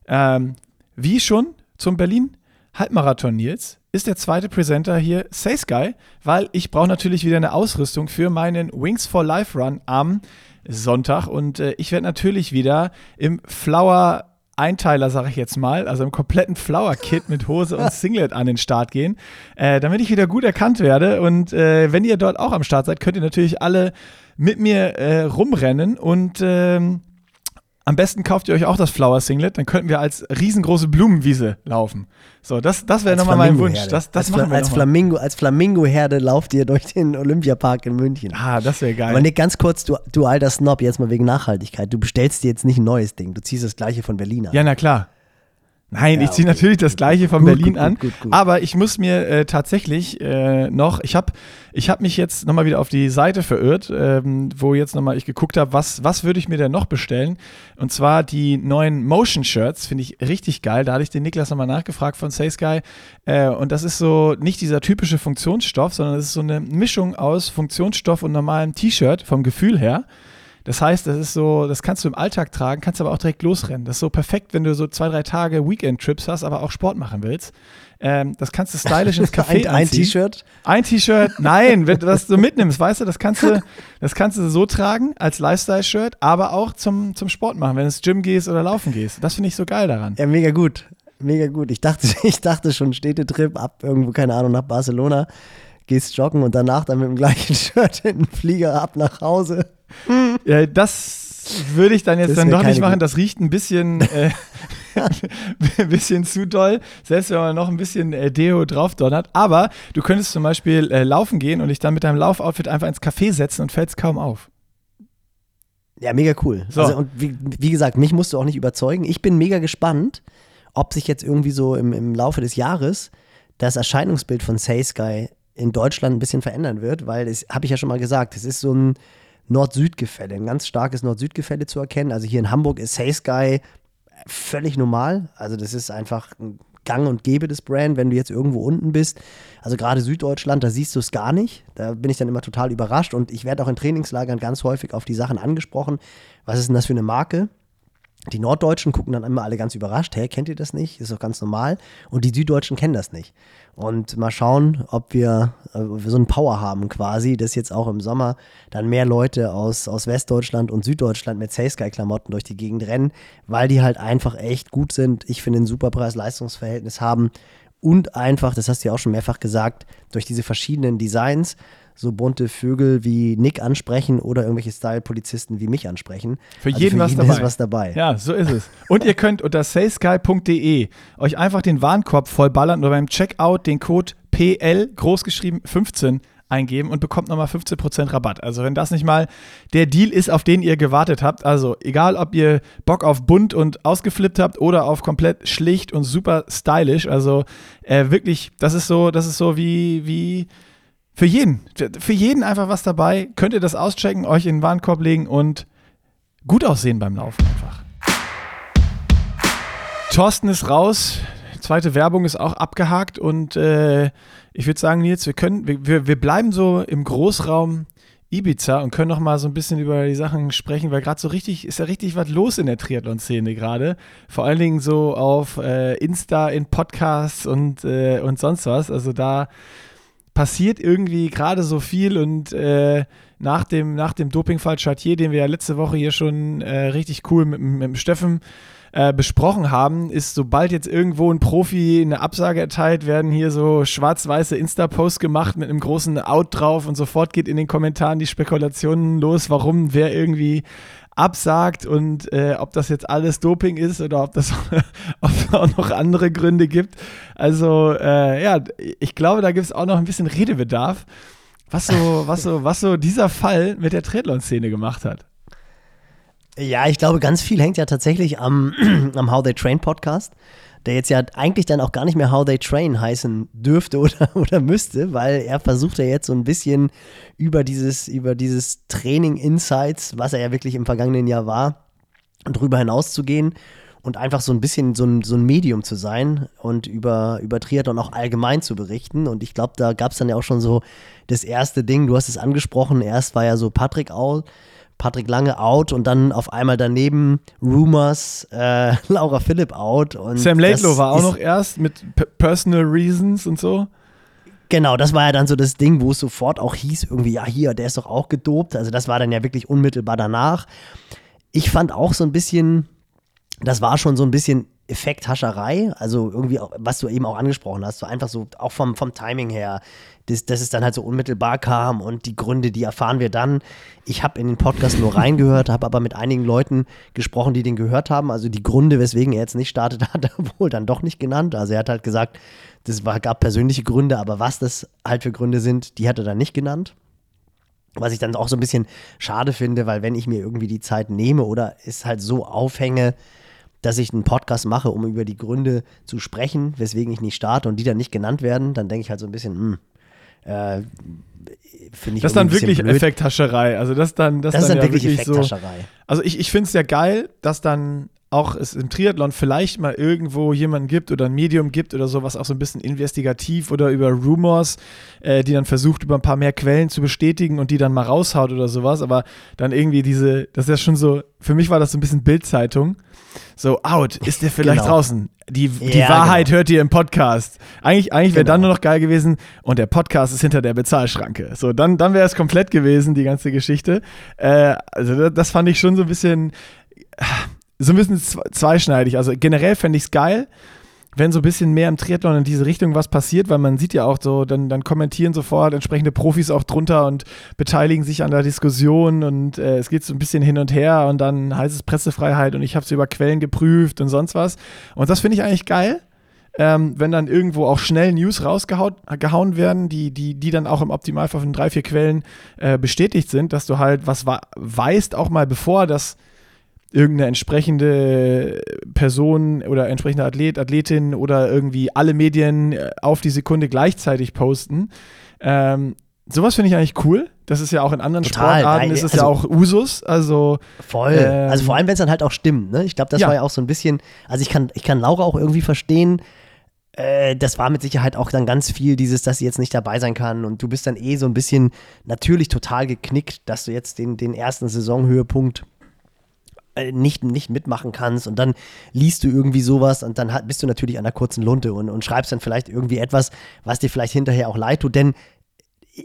[SPEAKER 2] Ähm, wie schon zum Berlin Halbmarathon, Nils, ist der zweite Presenter hier Say Sky, weil ich brauche natürlich wieder eine Ausrüstung für meinen Wings for Life Run am Sonntag und äh, ich werde natürlich wieder im Flower Einteiler, sage ich jetzt mal, also im kompletten Flower-Kit mit Hose und *laughs* Singlet an den Start gehen, äh, damit ich wieder gut erkannt werde. Und äh, wenn ihr dort auch am Start seid, könnt ihr natürlich alle mit mir äh, rumrennen und ähm, am besten kauft ihr euch auch das Flower Singlet, dann könnten wir als riesengroße Blumenwiese laufen. So, das, das wäre nochmal mein Wunsch. Das, das
[SPEAKER 1] als, machen wir als Flamingo, als Flamingo-Herde lauft ihr durch den Olympiapark in München.
[SPEAKER 2] Ah, das wäre geil.
[SPEAKER 1] Aber nicht ganz kurz, du, du alter Snob, jetzt mal wegen Nachhaltigkeit. Du bestellst dir jetzt nicht ein neues Ding, du ziehst das gleiche von Berlin an.
[SPEAKER 2] Ja, na klar. Nein, ja, ich ziehe okay. natürlich das gleiche von gut, Berlin gut, an, gut, aber ich muss mir äh, tatsächlich äh, noch, ich habe ich hab mich jetzt nochmal wieder auf die Seite verirrt, ähm, wo jetzt nochmal ich geguckt habe, was, was würde ich mir denn noch bestellen? Und zwar die neuen Motion Shirts, finde ich richtig geil. Da hatte ich den Niklas nochmal nachgefragt von Say Sky. Äh, und das ist so nicht dieser typische Funktionsstoff, sondern es ist so eine Mischung aus Funktionsstoff und normalem T-Shirt vom Gefühl her. Das heißt, das ist so, das kannst du im Alltag tragen, kannst aber auch direkt losrennen. Das ist so perfekt, wenn du so zwei, drei Tage Weekend-Trips hast, aber auch Sport machen willst. Ähm, das kannst du stylisch ins *laughs* Café
[SPEAKER 1] ein, ein T-Shirt?
[SPEAKER 2] Ein T-Shirt, nein, wenn du das so *laughs* mitnimmst, weißt du, das kannst du, das kannst du so tragen als Lifestyle-Shirt, aber auch zum, zum Sport machen, wenn du ins Gym gehst oder laufen gehst. Das finde ich so geil daran.
[SPEAKER 1] Ja, mega gut. Mega gut. Ich dachte, *laughs* ich dachte schon, Städtetrip ab irgendwo, keine Ahnung, nach Barcelona, gehst joggen und danach dann mit dem gleichen Shirt in den Flieger ab nach Hause.
[SPEAKER 2] Ja, das würde ich dann jetzt dann doch nicht machen. Das riecht ein bisschen, *laughs* äh, *laughs* ein bisschen zu doll, selbst wenn man noch ein bisschen äh, Deo drauf donnert. Aber du könntest zum Beispiel äh, laufen gehen und dich dann mit deinem Laufoutfit einfach ins Café setzen und fällt es kaum auf.
[SPEAKER 1] Ja, mega cool. So. Also, und wie, wie, gesagt, mich musst du auch nicht überzeugen. Ich bin mega gespannt, ob sich jetzt irgendwie so im, im Laufe des Jahres das Erscheinungsbild von Say Sky in Deutschland ein bisschen verändern wird, weil das habe ich ja schon mal gesagt, es ist so ein Nord-Süd-Gefälle, ein ganz starkes Nord-Süd-Gefälle zu erkennen. Also hier in Hamburg ist Say Sky völlig normal. Also das ist einfach ein Gang und Gäbe des Brand, wenn du jetzt irgendwo unten bist. Also gerade Süddeutschland, da siehst du es gar nicht. Da bin ich dann immer total überrascht und ich werde auch in Trainingslagern ganz häufig auf die Sachen angesprochen. Was ist denn das für eine Marke? Die Norddeutschen gucken dann immer alle ganz überrascht, hey, kennt ihr das nicht? Ist doch ganz normal. Und die Süddeutschen kennen das nicht. Und mal schauen, ob wir, äh, so einen Power haben quasi, dass jetzt auch im Sommer dann mehr Leute aus, aus Westdeutschland und Süddeutschland mit Saysky-Klamotten durch die Gegend rennen, weil die halt einfach echt gut sind. Ich finde ein super Preis-Leistungs-Verhältnis haben und einfach, das hast du ja auch schon mehrfach gesagt, durch diese verschiedenen Designs so bunte Vögel wie Nick ansprechen oder irgendwelche Style-Polizisten wie mich ansprechen.
[SPEAKER 2] Für also jeden, für was, jeden dabei.
[SPEAKER 1] ist was dabei.
[SPEAKER 2] Ja, so ist es. Und ihr könnt unter salesky.de euch einfach den Warenkorb vollballern oder beim Checkout den Code PL großgeschrieben 15 eingeben und bekommt nochmal 15% Rabatt. Also wenn das nicht mal der Deal ist, auf den ihr gewartet habt, also egal ob ihr Bock auf bunt und ausgeflippt habt oder auf komplett schlicht und super stylisch, also äh, wirklich, das ist so, das ist so wie, wie für jeden. Für jeden einfach was dabei. Könnt ihr das auschecken, euch in den Warenkorb legen und gut aussehen beim Laufen einfach. Thorsten ist raus. Zweite Werbung ist auch abgehakt und äh, ich würde sagen, Nils, wir können, wir, wir bleiben so im Großraum Ibiza und können noch mal so ein bisschen über die Sachen sprechen, weil gerade so richtig, ist ja richtig was los in der Triathlon-Szene gerade. Vor allen Dingen so auf äh, Insta, in Podcasts und, äh, und sonst was. Also da passiert irgendwie gerade so viel und äh, nach dem, nach dem Dopingfall Chartier, den wir ja letzte Woche hier schon äh, richtig cool mit, mit Steffen äh, besprochen haben, ist, sobald jetzt irgendwo ein Profi eine Absage erteilt, werden hier so schwarz-weiße Insta-Posts gemacht mit einem großen Out drauf und sofort geht in den Kommentaren die Spekulationen los, warum wer irgendwie absagt und äh, ob das jetzt alles Doping ist oder ob das *laughs* ob es auch noch andere Gründe gibt. Also äh, ja, ich glaube, da gibt es auch noch ein bisschen Redebedarf, was so, was so, was so dieser Fall mit der Triathlon-Szene gemacht hat.
[SPEAKER 1] Ja, ich glaube, ganz viel hängt ja tatsächlich am, *clears throat* am How They Train Podcast, der jetzt ja eigentlich dann auch gar nicht mehr How They Train heißen dürfte *laughs* oder, oder müsste, weil er versucht ja jetzt so ein bisschen über dieses, über dieses Training Insights, was er ja wirklich im vergangenen Jahr war, drüber hinaus zu gehen und einfach so ein bisschen so ein, so ein Medium zu sein und über, über Triathlon auch allgemein zu berichten. Und ich glaube, da gab es dann ja auch schon so das erste Ding, du hast es angesprochen, erst war ja so Patrick Aul Patrick Lange out und dann auf einmal daneben Rumors, äh, *laughs* Laura Philipp out. Und
[SPEAKER 2] Sam Laidlow war auch noch erst mit Personal Reasons und so.
[SPEAKER 1] Genau, das war ja dann so das Ding, wo es sofort auch hieß, irgendwie, ja, hier, der ist doch auch gedopt. Also das war dann ja wirklich unmittelbar danach. Ich fand auch so ein bisschen, das war schon so ein bisschen Effekthascherei, also irgendwie, was du eben auch angesprochen hast, so einfach so, auch vom, vom Timing her, dass, dass es dann halt so unmittelbar kam und die Gründe, die erfahren wir dann. Ich habe in den Podcast nur reingehört, habe aber mit einigen Leuten gesprochen, die den gehört haben. Also die Gründe, weswegen er jetzt nicht startet, *laughs* hat er wohl dann doch nicht genannt. Also er hat halt gesagt, das war, gab persönliche Gründe, aber was das halt für Gründe sind, die hat er dann nicht genannt. Was ich dann auch so ein bisschen schade finde, weil wenn ich mir irgendwie die Zeit nehme oder es halt so aufhänge, dass ich einen Podcast mache, um über die Gründe zu sprechen, weswegen ich nicht starte und die dann nicht genannt werden, dann denke ich halt so ein bisschen, mh, hm, äh, finde ich
[SPEAKER 2] Das ist dann wirklich blöd. Effekthascherei. Also das dann, das,
[SPEAKER 1] das
[SPEAKER 2] dann
[SPEAKER 1] ist dann
[SPEAKER 2] ja
[SPEAKER 1] wirklich Effekthascherei.
[SPEAKER 2] So, also ich, ich finde es ja geil, dass dann auch es im Triathlon vielleicht mal irgendwo jemanden gibt oder ein Medium gibt oder sowas auch so ein bisschen investigativ oder über Rumors, äh, die dann versucht, über ein paar mehr Quellen zu bestätigen und die dann mal raushaut oder sowas. Aber dann irgendwie diese, das ist ja schon so, für mich war das so ein bisschen Bildzeitung. So, out, ist der vielleicht genau. draußen? Die, die ja, Wahrheit genau. hört ihr im Podcast. Eigentlich, eigentlich wäre genau. dann nur noch geil gewesen und der Podcast ist hinter der Bezahlschranke. So, dann, dann wäre es komplett gewesen, die ganze Geschichte. Äh, also, das fand ich schon so ein bisschen so ein bisschen zweischneidig. Also generell fände ich es geil, wenn so ein bisschen mehr im Triathlon in diese Richtung was passiert, weil man sieht ja auch so, dann, dann kommentieren sofort entsprechende Profis auch drunter und beteiligen sich an der Diskussion und äh, es geht so ein bisschen hin und her und dann heißt es Pressefreiheit und ich habe es über Quellen geprüft und sonst was. Und das finde ich eigentlich geil. Ähm, wenn dann irgendwo auch schnell News rausgehauen werden, die, die, die dann auch im Optimalfall von drei, vier Quellen äh, bestätigt sind, dass du halt was weißt, auch mal bevor das irgendeine entsprechende Person oder entsprechende Athlet, Athletin oder irgendwie alle Medien äh, auf die Sekunde gleichzeitig posten. Ähm, sowas finde ich eigentlich cool. Das ist ja auch in anderen Total, Sportarten nein, ist es also, ja auch Usus. Also
[SPEAKER 1] voll. Ähm, also vor allem, wenn es dann halt auch stimmt. Ne? Ich glaube, das ja. war ja auch so ein bisschen. Also ich kann, ich kann Laura auch irgendwie verstehen. Äh, das war mit Sicherheit auch dann ganz viel dieses, dass sie jetzt nicht dabei sein kann und du bist dann eh so ein bisschen natürlich total geknickt, dass du jetzt den, den ersten Saisonhöhepunkt nicht, nicht mitmachen kannst und dann liest du irgendwie sowas und dann bist du natürlich an der kurzen Lunte und, und schreibst dann vielleicht irgendwie etwas, was dir vielleicht hinterher auch leid tut, denn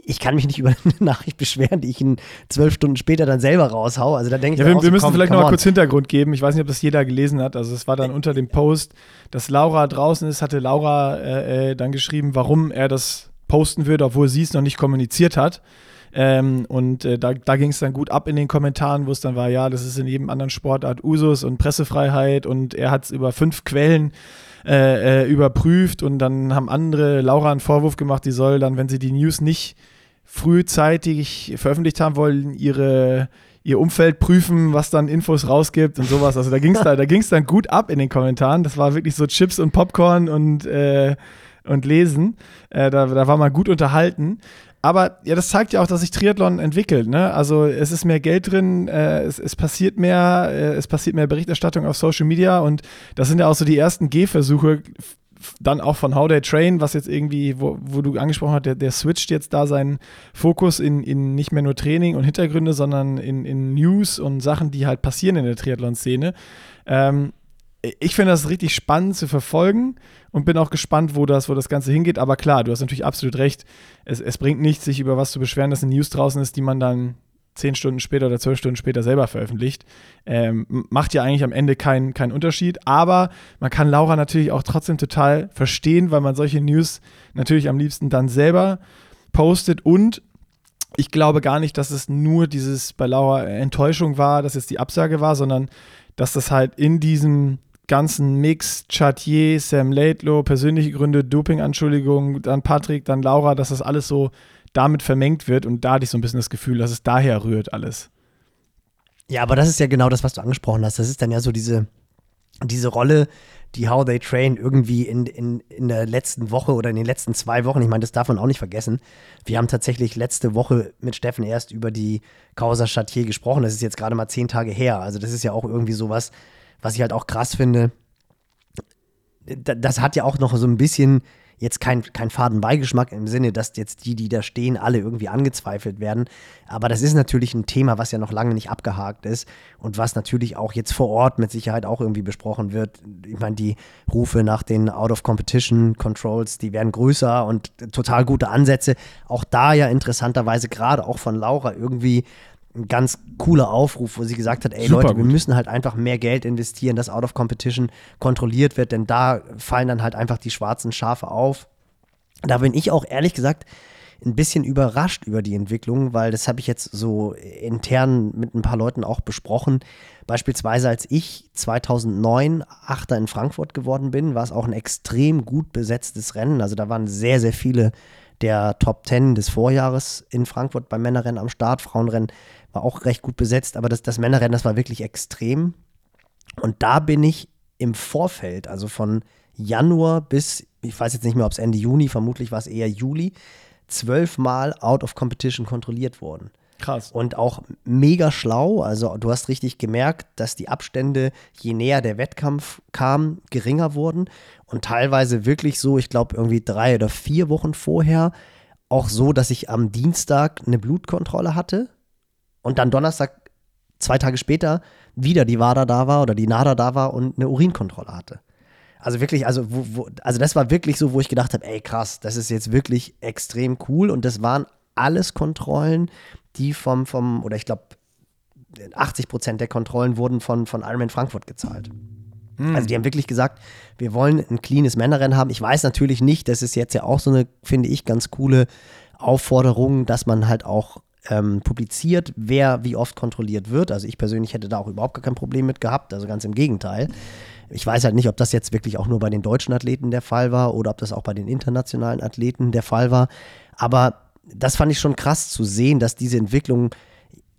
[SPEAKER 1] ich kann mich nicht über *laughs* eine Nachricht beschweren, die ich in zwölf Stunden später dann selber raushau. Also da denke
[SPEAKER 2] ich,
[SPEAKER 1] ja,
[SPEAKER 2] wir, wir müssen komm, vielleicht noch mal kurz Hintergrund geben. Ich weiß nicht, ob das jeder gelesen hat. Also es war dann unter dem Post, dass Laura draußen ist, hatte Laura äh, äh dann geschrieben, warum er das posten würde, obwohl sie es noch nicht kommuniziert hat. Ähm, und äh, da, da ging es dann gut ab in den Kommentaren, wo es dann war, ja, das ist in jedem anderen Sportart Usus und Pressefreiheit und er hat es über fünf Quellen äh, äh, überprüft und dann haben andere Laura einen Vorwurf gemacht, die soll dann, wenn sie die News nicht frühzeitig veröffentlicht haben wollen, ihre ihr Umfeld prüfen, was dann Infos rausgibt und sowas. Also da ging es da, *laughs* da ging's dann gut ab in den Kommentaren. Das war wirklich so Chips und Popcorn und, äh, und Lesen. Äh, da, da war man gut unterhalten. Aber ja, das zeigt ja auch, dass sich Triathlon entwickelt. Ne? Also es ist mehr Geld drin, äh, es, es, passiert mehr, äh, es passiert mehr Berichterstattung auf Social Media und das sind ja auch so die ersten Gehversuche dann auch von How They Train, was jetzt irgendwie, wo, wo du angesprochen hast, der, der switcht jetzt da seinen Fokus in, in nicht mehr nur Training und Hintergründe, sondern in, in News und Sachen, die halt passieren in der Triathlon-Szene. Ähm, ich finde das richtig spannend zu verfolgen und bin auch gespannt, wo das, wo das Ganze hingeht. Aber klar, du hast natürlich absolut recht. Es, es bringt nichts, sich über was zu beschweren, dass eine News draußen ist, die man dann zehn Stunden später oder zwölf Stunden später selber veröffentlicht. Ähm, macht ja eigentlich am Ende keinen kein Unterschied, aber man kann Laura natürlich auch trotzdem total verstehen, weil man solche News natürlich am liebsten dann selber postet und ich glaube gar nicht, dass es nur dieses bei Laura Enttäuschung war, dass es die Absage war, sondern dass das halt in diesem ganzen Mix, Chatier, Sam Laidlow, persönliche Gründe, Doping-Anschuldigungen, dann Patrick, dann Laura, dass das alles so damit vermengt wird und da hatte ich so ein bisschen das Gefühl, dass es daher rührt alles.
[SPEAKER 1] Ja, aber das ist ja genau das, was du angesprochen hast. Das ist dann ja so diese, diese Rolle, die How They Train irgendwie in, in, in der letzten Woche oder in den letzten zwei Wochen, ich meine, das darf man auch nicht vergessen. Wir haben tatsächlich letzte Woche mit Steffen erst über die Causa Chatier gesprochen. Das ist jetzt gerade mal zehn Tage her. Also das ist ja auch irgendwie sowas, was ich halt auch krass finde. Das hat ja auch noch so ein bisschen jetzt kein, kein Fadenbeigeschmack im Sinne, dass jetzt die, die da stehen, alle irgendwie angezweifelt werden. Aber das ist natürlich ein Thema, was ja noch lange nicht abgehakt ist und was natürlich auch jetzt vor Ort mit Sicherheit auch irgendwie besprochen wird. Ich meine, die Rufe nach den Out-of-Competition-Controls, die werden größer und total gute Ansätze. Auch da ja interessanterweise gerade auch von Laura irgendwie ein ganz cooler Aufruf, wo sie gesagt hat, ey Super Leute, gut. wir müssen halt einfach mehr Geld investieren, dass Out of Competition kontrolliert wird, denn da fallen dann halt einfach die schwarzen Schafe auf. Da bin ich auch ehrlich gesagt ein bisschen überrascht über die Entwicklung, weil das habe ich jetzt so intern mit ein paar Leuten auch besprochen. Beispielsweise als ich 2009 Achter in Frankfurt geworden bin, war es auch ein extrem gut besetztes Rennen. Also da waren sehr, sehr viele der Top 10 des Vorjahres in Frankfurt beim Männerrennen am Start. Frauenrennen war auch recht gut besetzt, aber das, das Männerrennen, das war wirklich extrem. Und da bin ich im Vorfeld, also von Januar bis, ich weiß jetzt nicht mehr, ob es Ende Juni, vermutlich war es eher Juli, zwölfmal out of competition kontrolliert worden.
[SPEAKER 2] Krass.
[SPEAKER 1] Und auch mega schlau. Also du hast richtig gemerkt, dass die Abstände, je näher der Wettkampf kam, geringer wurden. Und teilweise wirklich so, ich glaube, irgendwie drei oder vier Wochen vorher, auch so, dass ich am Dienstag eine Blutkontrolle hatte und dann Donnerstag, zwei Tage später, wieder die WADA da war oder die NADA da war und eine Urinkontrolle hatte. Also wirklich, also, wo, wo, also das war wirklich so, wo ich gedacht habe, ey krass, das ist jetzt wirklich extrem cool und das waren alles Kontrollen, die vom, vom oder ich glaube, 80 Prozent der Kontrollen wurden von, von Ironman Frankfurt gezahlt. Mhm. Also die haben wirklich gesagt, wir wollen ein cleanes Männerrennen haben. Ich weiß natürlich nicht, das ist jetzt ja auch so eine, finde ich, ganz coole Aufforderung, dass man halt auch ähm, publiziert, wer wie oft kontrolliert wird. Also ich persönlich hätte da auch überhaupt gar kein Problem mit gehabt, also ganz im Gegenteil. Ich weiß halt nicht, ob das jetzt wirklich auch nur bei den deutschen Athleten der Fall war oder ob das auch bei den internationalen Athleten der Fall war. Aber das fand ich schon krass zu sehen, dass diese Entwicklung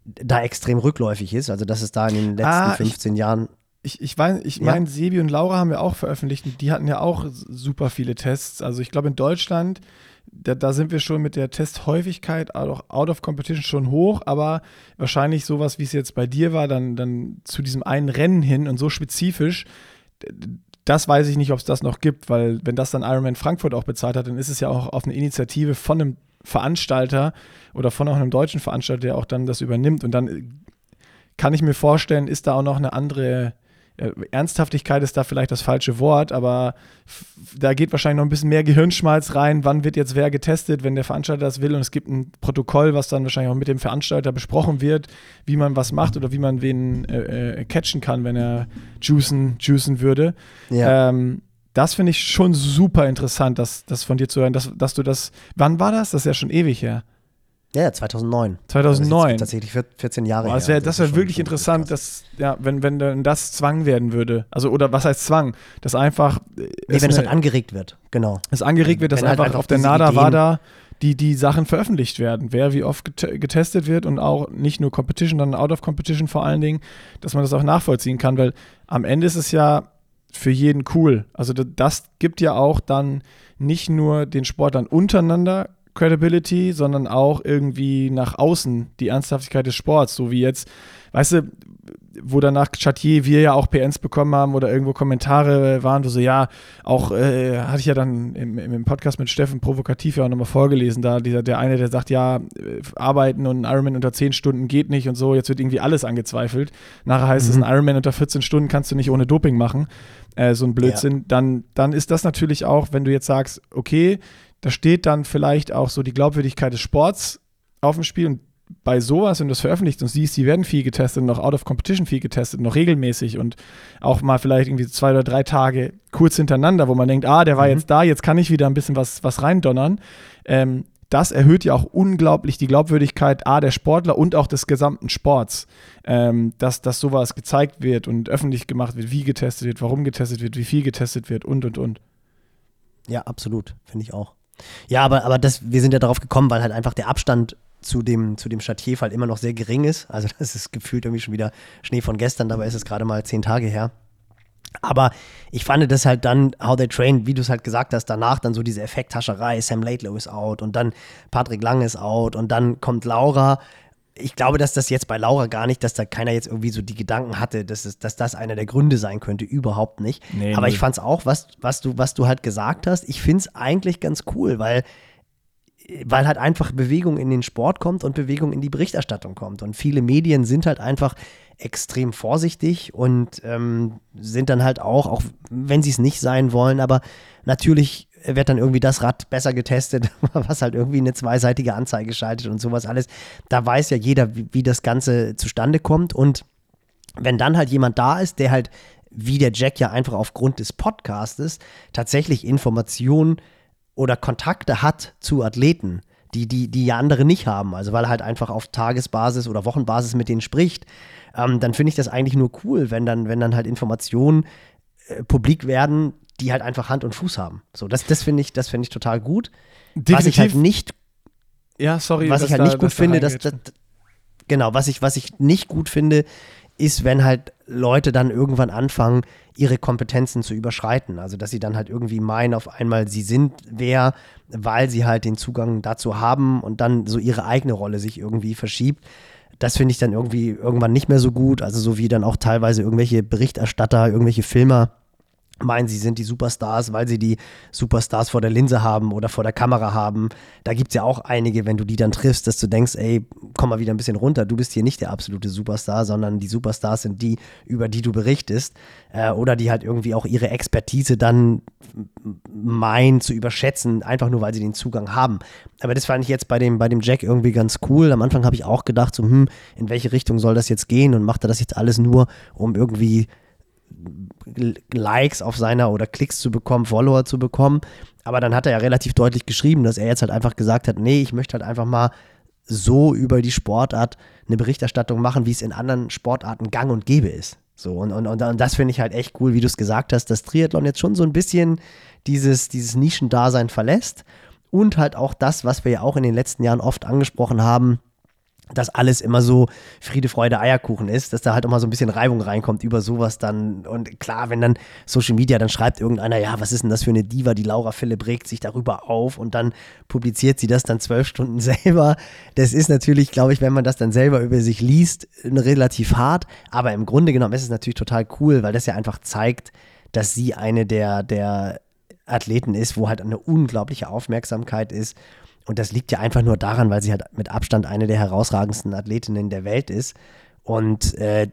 [SPEAKER 1] da extrem rückläufig ist. Also, dass es da in den letzten ah, 15
[SPEAKER 2] ich,
[SPEAKER 1] Jahren.
[SPEAKER 2] Ich, ich, mein, ich meine, Sebi und Laura haben wir auch veröffentlicht und die hatten ja auch super viele Tests. Also, ich glaube, in Deutschland, da, da, sind wir schon mit der Testhäufigkeit auch out of competition schon hoch, aber wahrscheinlich sowas, wie es jetzt bei dir war, dann, dann zu diesem einen Rennen hin und so spezifisch das weiß ich nicht, ob es das noch gibt, weil wenn das dann Ironman Frankfurt auch bezahlt hat, dann ist es ja auch auf eine Initiative von einem Veranstalter oder von auch einem deutschen Veranstalter, der auch dann das übernimmt. Und dann kann ich mir vorstellen, ist da auch noch eine andere Ernsthaftigkeit ist da vielleicht das falsche Wort, aber da geht wahrscheinlich noch ein bisschen mehr Gehirnschmalz rein. Wann wird jetzt wer getestet, wenn der Veranstalter das will? Und es gibt ein Protokoll, was dann wahrscheinlich auch mit dem Veranstalter besprochen wird, wie man was macht oder wie man wen äh, äh, catchen kann, wenn er juicen, juicen würde. Ja. Ähm, das finde ich schon super interessant, das, das von dir zu hören, dass, dass du das. Wann war das? Das ist ja schon ewig her.
[SPEAKER 1] Ja, 2009.
[SPEAKER 2] 2009.
[SPEAKER 1] Also tatsächlich 14 Jahre
[SPEAKER 2] Boah, das wäre wär wirklich interessant, dass, ja, wenn, wenn dann das Zwang werden würde. Also, oder was heißt Zwang? Das einfach.
[SPEAKER 1] Nee, wenn es halt angeregt wird, genau.
[SPEAKER 2] Es angeregt wird, dass halt einfach, einfach auf der NADA WADA die, die Sachen veröffentlicht werden. Wer wie oft getestet wird und auch nicht nur Competition, sondern Out of Competition vor allen Dingen, dass man das auch nachvollziehen kann, weil am Ende ist es ja für jeden cool. Also das gibt ja auch dann nicht nur den Sportlern untereinander Credibility, sondern auch irgendwie nach außen die Ernsthaftigkeit des Sports, so wie jetzt, weißt du, wo danach Chatier wir ja auch PNs bekommen haben oder irgendwo Kommentare waren, wo so, ja, auch äh, hatte ich ja dann im, im Podcast mit Steffen provokativ ja auch nochmal vorgelesen, da dieser, der eine, der sagt, ja, arbeiten und ein Ironman unter 10 Stunden geht nicht und so, jetzt wird irgendwie alles angezweifelt. Nachher heißt mhm. es, ein Ironman unter 14 Stunden kannst du nicht ohne Doping machen, äh, so ein Blödsinn. Ja. Dann, dann ist das natürlich auch, wenn du jetzt sagst, okay, da steht dann vielleicht auch so die Glaubwürdigkeit des Sports auf dem Spiel und bei sowas, wenn du es veröffentlicht und siehst, die werden viel getestet, noch out of competition viel getestet, noch regelmäßig und auch mal vielleicht irgendwie zwei oder drei Tage kurz hintereinander, wo man denkt, ah, der war mhm. jetzt da, jetzt kann ich wieder ein bisschen was, was reindonnern. Ähm, das erhöht ja auch unglaublich die Glaubwürdigkeit A der Sportler und auch des gesamten Sports, ähm, dass, dass sowas gezeigt wird und öffentlich gemacht wird, wie getestet wird, warum getestet wird, wie viel getestet wird und und und.
[SPEAKER 1] Ja, absolut, finde ich auch. Ja, aber, aber das, wir sind ja darauf gekommen, weil halt einfach der Abstand zu dem, zu dem Chatier-Fall immer noch sehr gering ist. Also das ist gefühlt irgendwie schon wieder Schnee von gestern, dabei ist es gerade mal zehn Tage her. Aber ich fand das halt dann, How They Train, wie du es halt gesagt hast, danach dann so diese Effekthascherei, Sam Laidlow ist out und dann Patrick Lang ist out und dann kommt Laura. Ich glaube, dass das jetzt bei Laura gar nicht, dass da keiner jetzt irgendwie so die Gedanken hatte, dass, es, dass das einer der Gründe sein könnte, überhaupt nicht. Nee, Aber nee. ich fand es auch, was, was, du, was du halt gesagt hast, ich finde es eigentlich ganz cool, weil weil halt einfach Bewegung in den Sport kommt und Bewegung in die Berichterstattung kommt. Und viele Medien sind halt einfach extrem vorsichtig und ähm, sind dann halt auch, auch wenn sie es nicht sein wollen, aber natürlich wird dann irgendwie das Rad besser getestet, *laughs* was halt irgendwie eine zweiseitige Anzeige schaltet und sowas alles. Da weiß ja jeder, wie, wie das Ganze zustande kommt. Und wenn dann halt jemand da ist, der halt, wie der Jack ja einfach aufgrund des Podcastes, tatsächlich Informationen oder Kontakte hat zu Athleten, die, die, die ja andere nicht haben, also weil er halt einfach auf Tagesbasis oder Wochenbasis mit denen spricht, ähm, dann finde ich das eigentlich nur cool, wenn dann, wenn dann halt Informationen äh, publik werden, die halt einfach Hand und Fuß haben. So, das, das finde ich, das finde ich total gut. Definitiv. Was ich halt nicht,
[SPEAKER 2] ja, sorry,
[SPEAKER 1] was ich halt da, nicht gut finde, dass, dass, genau, was ich, was ich nicht gut finde, ist, wenn halt Leute dann irgendwann anfangen, ihre Kompetenzen zu überschreiten. Also, dass sie dann halt irgendwie meinen, auf einmal, sie sind wer, weil sie halt den Zugang dazu haben und dann so ihre eigene Rolle sich irgendwie verschiebt. Das finde ich dann irgendwie irgendwann nicht mehr so gut. Also, so wie dann auch teilweise irgendwelche Berichterstatter, irgendwelche Filmer meinen, sie sind die Superstars, weil sie die Superstars vor der Linse haben oder vor der Kamera haben. Da gibt es ja auch einige, wenn du die dann triffst, dass du denkst, ey, komm mal wieder ein bisschen runter, du bist hier nicht der absolute Superstar, sondern die Superstars sind die, über die du berichtest. Äh, oder die halt irgendwie auch ihre Expertise dann meinen zu überschätzen, einfach nur, weil sie den Zugang haben. Aber das fand ich jetzt bei dem, bei dem Jack irgendwie ganz cool. Am Anfang habe ich auch gedacht, so, hm, in welche Richtung soll das jetzt gehen und macht er das jetzt alles nur, um irgendwie Likes auf seiner oder Klicks zu bekommen, Follower zu bekommen. Aber dann hat er ja relativ deutlich geschrieben, dass er jetzt halt einfach gesagt hat, nee, ich möchte halt einfach mal so über die Sportart eine Berichterstattung machen, wie es in anderen Sportarten gang und gäbe ist. So, und, und, und, das finde ich halt echt cool, wie du es gesagt hast, dass Triathlon jetzt schon so ein bisschen dieses, dieses Nischendasein verlässt und halt auch das, was wir ja auch in den letzten Jahren oft angesprochen haben, dass alles immer so Friede, Freude, Eierkuchen ist, dass da halt immer so ein bisschen Reibung reinkommt über sowas dann. Und klar, wenn dann Social Media, dann schreibt irgendeiner, ja, was ist denn das für eine Diva, die Laura Philipp regt sich darüber auf und dann publiziert sie das dann zwölf Stunden *laughs* selber. Das ist natürlich, glaube ich, wenn man das dann selber über sich liest, relativ hart. Aber im Grunde genommen ist es natürlich total cool, weil das ja einfach zeigt, dass sie eine der, der Athleten ist, wo halt eine unglaubliche Aufmerksamkeit ist und das liegt ja einfach nur daran, weil sie halt mit Abstand eine der herausragendsten Athletinnen der Welt ist. Und äh,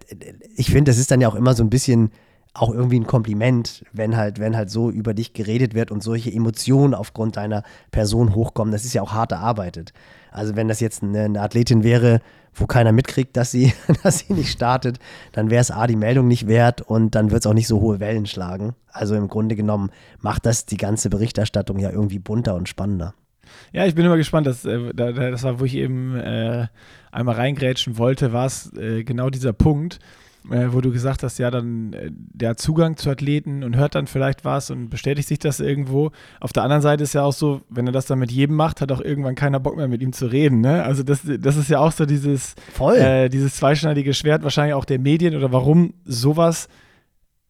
[SPEAKER 1] ich finde, das ist dann ja auch immer so ein bisschen auch irgendwie ein Kompliment, wenn halt, wenn halt so über dich geredet wird und solche Emotionen aufgrund deiner Person hochkommen. Das ist ja auch hart erarbeitet. Also wenn das jetzt eine, eine Athletin wäre, wo keiner mitkriegt, dass sie, *laughs* dass sie nicht startet, dann wäre es A, die Meldung nicht wert und dann wird es auch nicht so hohe Wellen schlagen. Also im Grunde genommen macht das die ganze Berichterstattung ja irgendwie bunter und spannender.
[SPEAKER 2] Ja, ich bin immer gespannt. Das, äh, das war, wo ich eben äh, einmal reingrätschen wollte, war es äh, genau dieser Punkt, äh, wo du gesagt hast, ja, dann äh, der hat Zugang zu Athleten und hört dann vielleicht was und bestätigt sich das irgendwo. Auf der anderen Seite ist ja auch so, wenn er das dann mit jedem macht, hat auch irgendwann keiner Bock mehr mit ihm zu reden. Ne? Also das, das ist ja auch so dieses, äh, dieses zweischneidige Schwert wahrscheinlich auch der Medien oder warum sowas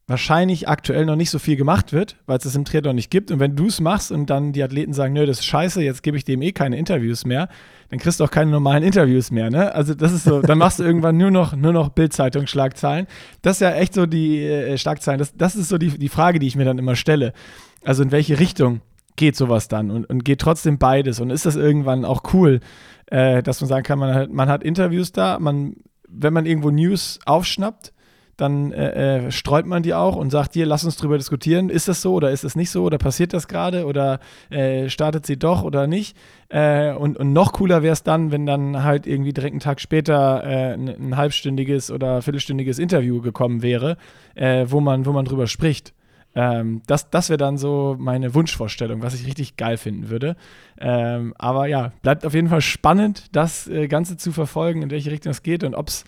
[SPEAKER 2] wahrscheinlich aktuell noch nicht so viel gemacht wird, weil es das im Triathlon nicht gibt. Und wenn du es machst und dann die Athleten sagen, nö, das ist scheiße, jetzt gebe ich dem eh keine Interviews mehr, dann kriegst du auch keine normalen Interviews mehr, ne? Also das ist so, dann machst du irgendwann nur noch, nur noch Bildzeitung-Schlagzeilen. Das ist ja echt so die äh, Schlagzeilen. Das, das ist so die, die Frage, die ich mir dann immer stelle. Also in welche Richtung geht sowas dann und, und geht trotzdem beides? Und ist das irgendwann auch cool, äh, dass man sagen kann, man hat, man hat Interviews da, man, wenn man irgendwo News aufschnappt, dann äh, äh, streut man die auch und sagt, hier, lass uns drüber diskutieren, ist das so oder ist das nicht so oder passiert das gerade oder äh, startet sie doch oder nicht. Äh, und, und noch cooler wäre es dann, wenn dann halt irgendwie direkt einen Tag später äh, ein, ein, halbstündiges oder viertelstündiges Interview gekommen wäre, äh, wo, man, wo man drüber spricht. Ähm, das das wäre dann so meine Wunschvorstellung, was ich richtig geil finden würde. Ähm, aber ja, bleibt auf jeden Fall spannend, das Ganze zu verfolgen, in welche Richtung es geht und ob es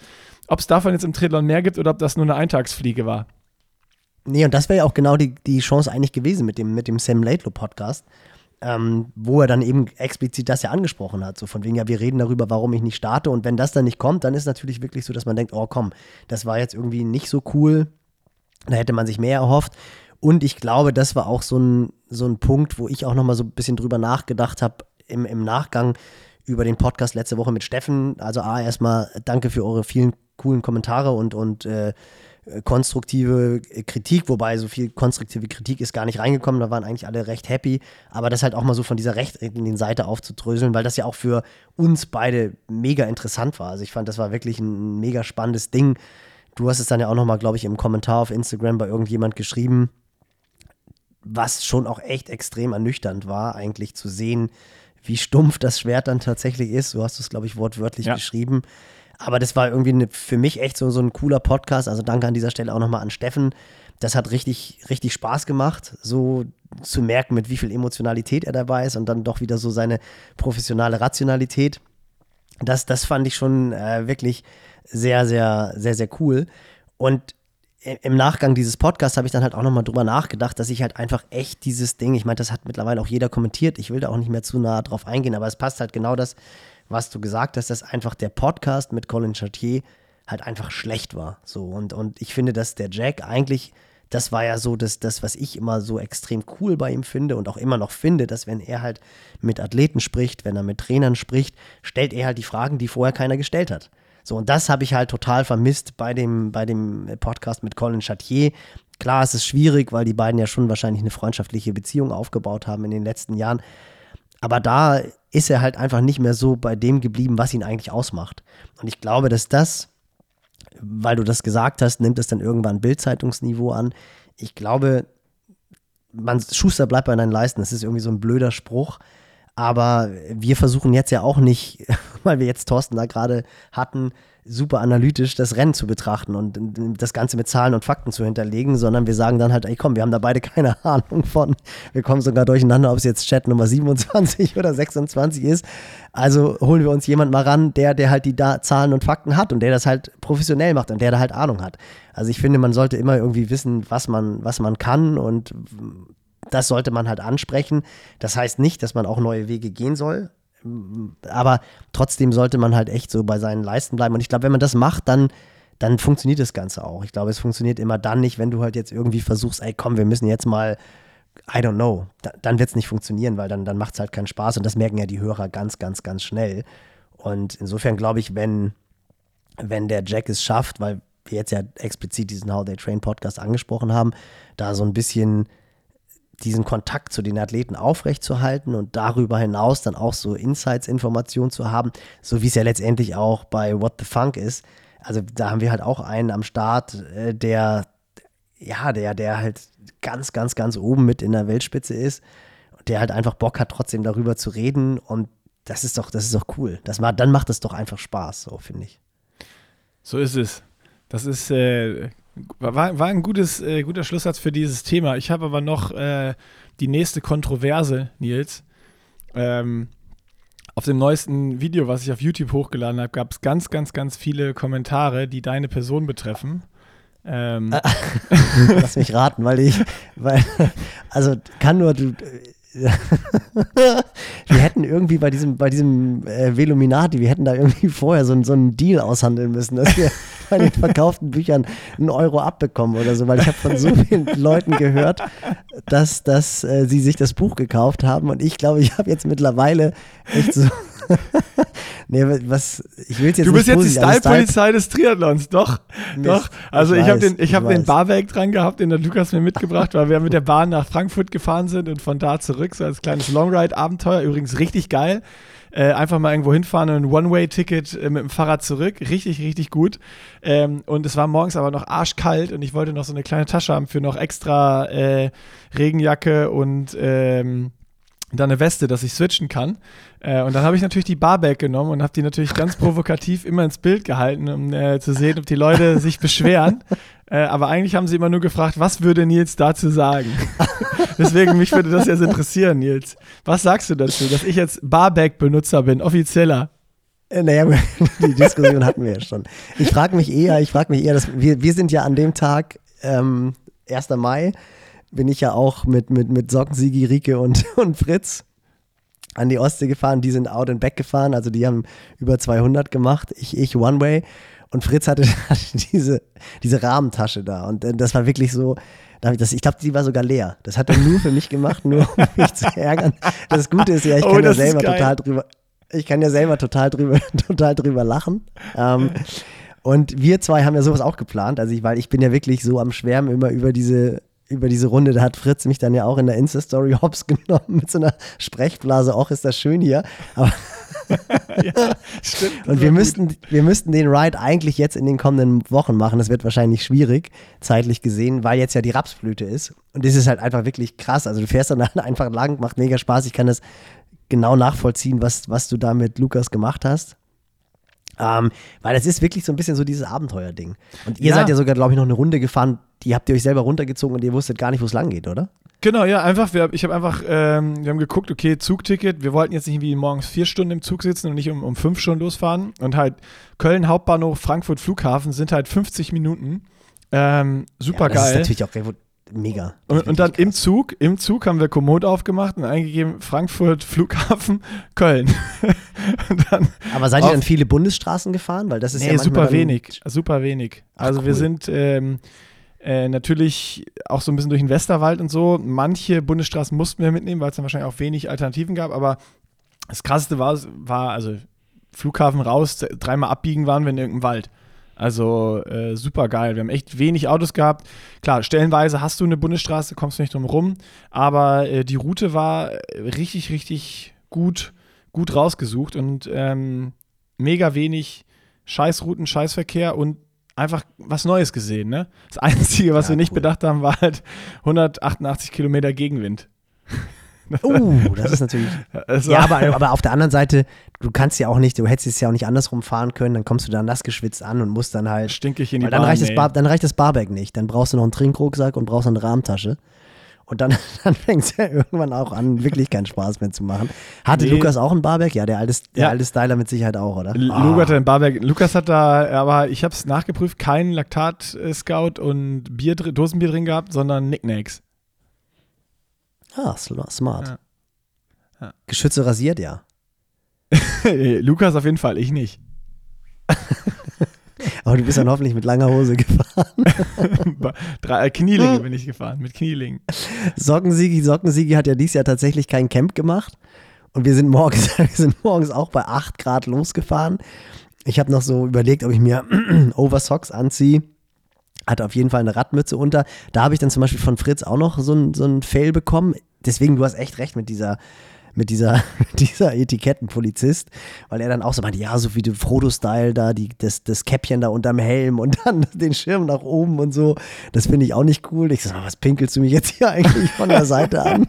[SPEAKER 2] ob es davon jetzt im Triathlon mehr gibt oder ob das nur eine Eintagsfliege war.
[SPEAKER 1] Nee, und das wäre ja auch genau die, die Chance eigentlich gewesen mit dem, mit dem Sam Laidlow Podcast, ähm, wo er dann eben explizit das ja angesprochen hat. So von wegen, ja, wir reden darüber, warum ich nicht starte. Und wenn das dann nicht kommt, dann ist natürlich wirklich so, dass man denkt, oh komm, das war jetzt irgendwie nicht so cool. Da hätte man sich mehr erhofft. Und ich glaube, das war auch so ein, so ein Punkt, wo ich auch nochmal so ein bisschen drüber nachgedacht habe im, im Nachgang über den Podcast letzte Woche mit Steffen. Also A, erstmal danke für eure vielen coolen Kommentare und, und äh, konstruktive Kritik, wobei so viel konstruktive Kritik ist gar nicht reingekommen, da waren eigentlich alle recht happy, aber das halt auch mal so von dieser rechten Seite aufzudröseln, weil das ja auch für uns beide mega interessant war. Also ich fand, das war wirklich ein mega spannendes Ding. Du hast es dann ja auch nochmal, glaube ich, im Kommentar auf Instagram bei irgendjemand geschrieben, was schon auch echt extrem ernüchternd war, eigentlich zu sehen, wie stumpf das Schwert dann tatsächlich ist. Du hast es, glaube ich, wortwörtlich ja. geschrieben. Aber das war irgendwie eine, für mich echt so, so ein cooler Podcast. Also danke an dieser Stelle auch nochmal an Steffen. Das hat richtig, richtig Spaß gemacht, so zu merken, mit wie viel Emotionalität er dabei ist und dann doch wieder so seine professionale Rationalität. Das, das fand ich schon äh, wirklich sehr, sehr, sehr, sehr cool. Und im Nachgang dieses Podcasts habe ich dann halt auch nochmal drüber nachgedacht, dass ich halt einfach echt dieses Ding, ich meine, das hat mittlerweile auch jeder kommentiert, ich will da auch nicht mehr zu nah drauf eingehen, aber es passt halt genau das, was du gesagt hast, dass einfach der Podcast mit Colin Chartier halt einfach schlecht war. So, und, und ich finde, dass der Jack eigentlich, das war ja so das, das, was ich immer so extrem cool bei ihm finde und auch immer noch finde, dass wenn er halt mit Athleten spricht, wenn er mit Trainern spricht, stellt er halt die Fragen, die vorher keiner gestellt hat. So, und das habe ich halt total vermisst bei dem, bei dem Podcast mit Colin Chartier. Klar, es ist schwierig, weil die beiden ja schon wahrscheinlich eine freundschaftliche Beziehung aufgebaut haben in den letzten Jahren. Aber da ist er halt einfach nicht mehr so bei dem geblieben, was ihn eigentlich ausmacht. Und ich glaube, dass das, weil du das gesagt hast, nimmt es dann irgendwann Bildzeitungsniveau an. Ich glaube, man, Schuster bleibt bei deinen Leisten. Das ist irgendwie so ein blöder Spruch. Aber wir versuchen jetzt ja auch nicht, *laughs* weil wir jetzt Thorsten da gerade hatten, super analytisch das Rennen zu betrachten und das Ganze mit Zahlen und Fakten zu hinterlegen, sondern wir sagen dann halt, ey komm, wir haben da beide keine *laughs* Ahnung von. Wir kommen sogar durcheinander, ob es jetzt Chat Nummer 27 oder 26 ist. Also holen wir uns jemand mal ran, der, der halt die da Zahlen und Fakten hat und der das halt professionell macht und der da halt Ahnung hat. Also ich finde, man sollte immer irgendwie wissen, was man, was man kann und das sollte man halt ansprechen. Das heißt nicht, dass man auch neue Wege gehen soll aber trotzdem sollte man halt echt so bei seinen Leisten bleiben. Und ich glaube, wenn man das macht, dann, dann funktioniert das Ganze auch. Ich glaube, es funktioniert immer dann nicht, wenn du halt jetzt irgendwie versuchst, ey, komm, wir müssen jetzt mal, I don't know, da, dann wird es nicht funktionieren, weil dann, dann macht es halt keinen Spaß. Und das merken ja die Hörer ganz, ganz, ganz schnell. Und insofern glaube ich, wenn, wenn der Jack es schafft, weil wir jetzt ja explizit diesen How They Train Podcast angesprochen haben, da so ein bisschen diesen Kontakt zu den Athleten aufrechtzuerhalten und darüber hinaus dann auch so Insights-Informationen zu haben, so wie es ja letztendlich auch bei What the Funk ist. Also da haben wir halt auch einen am Start, äh, der, ja, der, der halt ganz, ganz, ganz oben mit in der Weltspitze ist und der halt einfach Bock hat, trotzdem darüber zu reden und das ist doch, das ist doch cool. Das, dann macht es doch einfach Spaß, so finde ich.
[SPEAKER 2] So ist es. Das ist äh, war, war ein gutes, äh, guter Schlusssatz für dieses Thema. Ich habe aber noch äh, die nächste Kontroverse, Nils. Ähm, auf dem neuesten Video, was ich auf YouTube hochgeladen habe, gab es ganz, ganz, ganz viele Kommentare, die deine Person betreffen.
[SPEAKER 1] Ähm. *laughs* Lass mich raten, weil ich, weil, *laughs* also kann nur, du, *laughs* wir hätten irgendwie bei diesem, bei diesem äh, Veluminati, wir hätten da irgendwie vorher so, so einen Deal aushandeln müssen, dass wir *laughs* bei den verkauften Büchern einen Euro abbekommen oder so, weil ich habe von so vielen *laughs* Leuten gehört, dass, dass äh, sie sich das Buch gekauft haben. Und ich glaube, ich habe jetzt mittlerweile echt so nee, was, ich will jetzt
[SPEAKER 2] Du bist jetzt die Style-Polizei des Triathlons, doch, Mist, doch. Also ich, ich habe den, ich hab den Barberg dran gehabt, den der Lukas mir mitgebracht, weil wir mit der Bahn nach Frankfurt gefahren sind und von da zurück, so als kleines Longride-Abenteuer, übrigens richtig geil. Äh, einfach mal irgendwo hinfahren und ein One-Way-Ticket äh, mit dem Fahrrad zurück. Richtig, richtig gut. Ähm, und es war morgens aber noch arschkalt und ich wollte noch so eine kleine Tasche haben für noch extra äh, Regenjacke und ähm, dann eine Weste, dass ich switchen kann. Äh, und dann habe ich natürlich die Barback genommen und habe die natürlich ganz *laughs* provokativ immer ins Bild gehalten, um äh, zu sehen, ob die Leute sich beschweren. *laughs* Äh, aber eigentlich haben sie immer nur gefragt, was würde Nils dazu sagen? *laughs* Deswegen, mich würde das jetzt interessieren, Nils. Was sagst du dazu, dass ich jetzt Barback-Benutzer bin, offizieller?
[SPEAKER 1] Äh, naja, die Diskussion hatten wir ja schon. Ich frage mich eher, ich frage mich eher, dass wir, wir sind ja an dem Tag, ähm, 1. Mai, bin ich ja auch mit, mit, mit Socken, Sigi, Rike und, *laughs* und Fritz an die Ostsee gefahren. Die sind out and back gefahren, also die haben über 200 gemacht. Ich, ich One Way. Und Fritz hatte, *laughs* hatte diese, diese Rahmentasche da. Und äh, das war wirklich so, das, ich glaube, die war sogar leer. Das hat er nur für mich gemacht, nur um *laughs* mich zu ärgern. Das Gute ist ja, ich oh, kann oh, ja selber total drüber, ich kann ja selber total drüber, total drüber lachen. Ähm, und wir zwei haben ja sowas auch geplant. Also ich, weil ich bin ja wirklich so am Schwärmen immer über diese über diese Runde, da hat Fritz mich dann ja auch in der Insta-Story hops genommen mit so einer Sprechblase. Auch ist das schön hier. Aber *laughs* ja, stimmt. Und wir müssten, wir müssten den Ride eigentlich jetzt in den kommenden Wochen machen. Das wird wahrscheinlich schwierig, zeitlich gesehen, weil jetzt ja die Rapsblüte ist. Und das ist halt einfach wirklich krass. Also du fährst dann *laughs* einfach lang, macht mega Spaß. Ich kann das genau nachvollziehen, was, was du da mit Lukas gemacht hast. Ähm, weil das ist wirklich so ein bisschen so dieses Abenteuerding. Und ihr ja. seid ja sogar, glaube ich, noch eine Runde gefahren, die habt ihr euch selber runtergezogen und ihr wusstet gar nicht, wo es lang geht, oder?
[SPEAKER 2] Genau, ja, einfach, wir, ich habe einfach, ähm, wir haben geguckt, okay, Zugticket, wir wollten jetzt nicht irgendwie morgens vier Stunden im Zug sitzen und nicht um, um fünf Stunden losfahren. Und halt Köln Hauptbahnhof, Frankfurt Flughafen sind halt 50 Minuten. Ähm, super ja, das geil.
[SPEAKER 1] Das ist natürlich auch mega.
[SPEAKER 2] Und, und, dann krass. im Zug, im Zug haben wir Komoot aufgemacht und eingegeben Frankfurt, Flughafen, *laughs* Köln.
[SPEAKER 1] Aber seid ihr dann viele Bundesstraßen gefahren? Weil das ist nee, ja
[SPEAKER 2] super wenig, super wenig. Ach, also cool. wir sind ähm, äh, natürlich auch so ein bisschen durch den Westerwald und so. Manche Bundesstraßen mussten wir mitnehmen, weil es dann wahrscheinlich auch wenig Alternativen gab. Aber das Krasseste war, war also Flughafen raus, dreimal abbiegen waren wir in irgendeinem Wald. Also äh, super geil. Wir haben echt wenig Autos gehabt. Klar, stellenweise hast du eine Bundesstraße, kommst du nicht drum rum. Aber äh, die Route war richtig, richtig gut, gut rausgesucht und ähm, mega wenig Scheißrouten, Scheißverkehr und einfach was Neues gesehen. Ne? Das Einzige, was ja, wir nicht cool. bedacht haben, war halt 188 Kilometer Gegenwind. *laughs*
[SPEAKER 1] Oh, das ist natürlich. *laughs* Also, ja, aber, aber auf der anderen Seite, du kannst ja auch nicht, du hättest es ja auch nicht andersrum fahren können, dann kommst du da nass geschwitzt an und musst dann halt.
[SPEAKER 2] Stinkig in die
[SPEAKER 1] dann
[SPEAKER 2] Bahn,
[SPEAKER 1] reicht, das Bar, dann reicht das Barback nicht. Dann brauchst du noch einen Trinkrucksack und brauchst eine Rahmentasche. Und dann, *laughs* dann fängt es ja irgendwann auch an, wirklich keinen Spaß mehr zu machen. Hatte nee. Lukas auch ein Barback? Ja, der alte, der ja. alte Styler mit Sicherheit auch, oder?
[SPEAKER 2] L oh. Lukas hat ein Barback. Lukas hat da, aber ich habe es nachgeprüft, keinen Laktat-Scout und Bier, Dosenbier drin gehabt, sondern Nicknacks.
[SPEAKER 1] Ah, smart. Ja. Ja. Geschütze rasiert, ja. *laughs*
[SPEAKER 2] Lukas auf jeden Fall, ich nicht. *laughs*
[SPEAKER 1] Aber du bist dann hoffentlich mit langer Hose gefahren. *laughs*
[SPEAKER 2] Drei, äh, Knielinge bin ich gefahren, mit Knielingen.
[SPEAKER 1] Sockensiegi, Sockensiegi hat ja dieses Jahr tatsächlich kein Camp gemacht. Und wir sind morgens, *laughs* wir sind morgens auch bei 8 Grad losgefahren. Ich habe noch so überlegt, ob ich mir *clears throat* Oversocks anziehe. Hatte auf jeden Fall eine Radmütze unter. Da habe ich dann zum Beispiel von Fritz auch noch so ein, so ein Fail bekommen. Deswegen, du hast echt recht mit dieser mit dieser, *laughs* dieser Etikettenpolizist, weil er dann auch so meinte, ja, so wie der Frodo-Style da, die, das, das Käppchen da unterm Helm und *laughs* dann den Schirm nach oben und so. Das finde ich auch nicht cool. Ich so, was pinkelst du mich jetzt hier *laughs* eigentlich von der Seite an?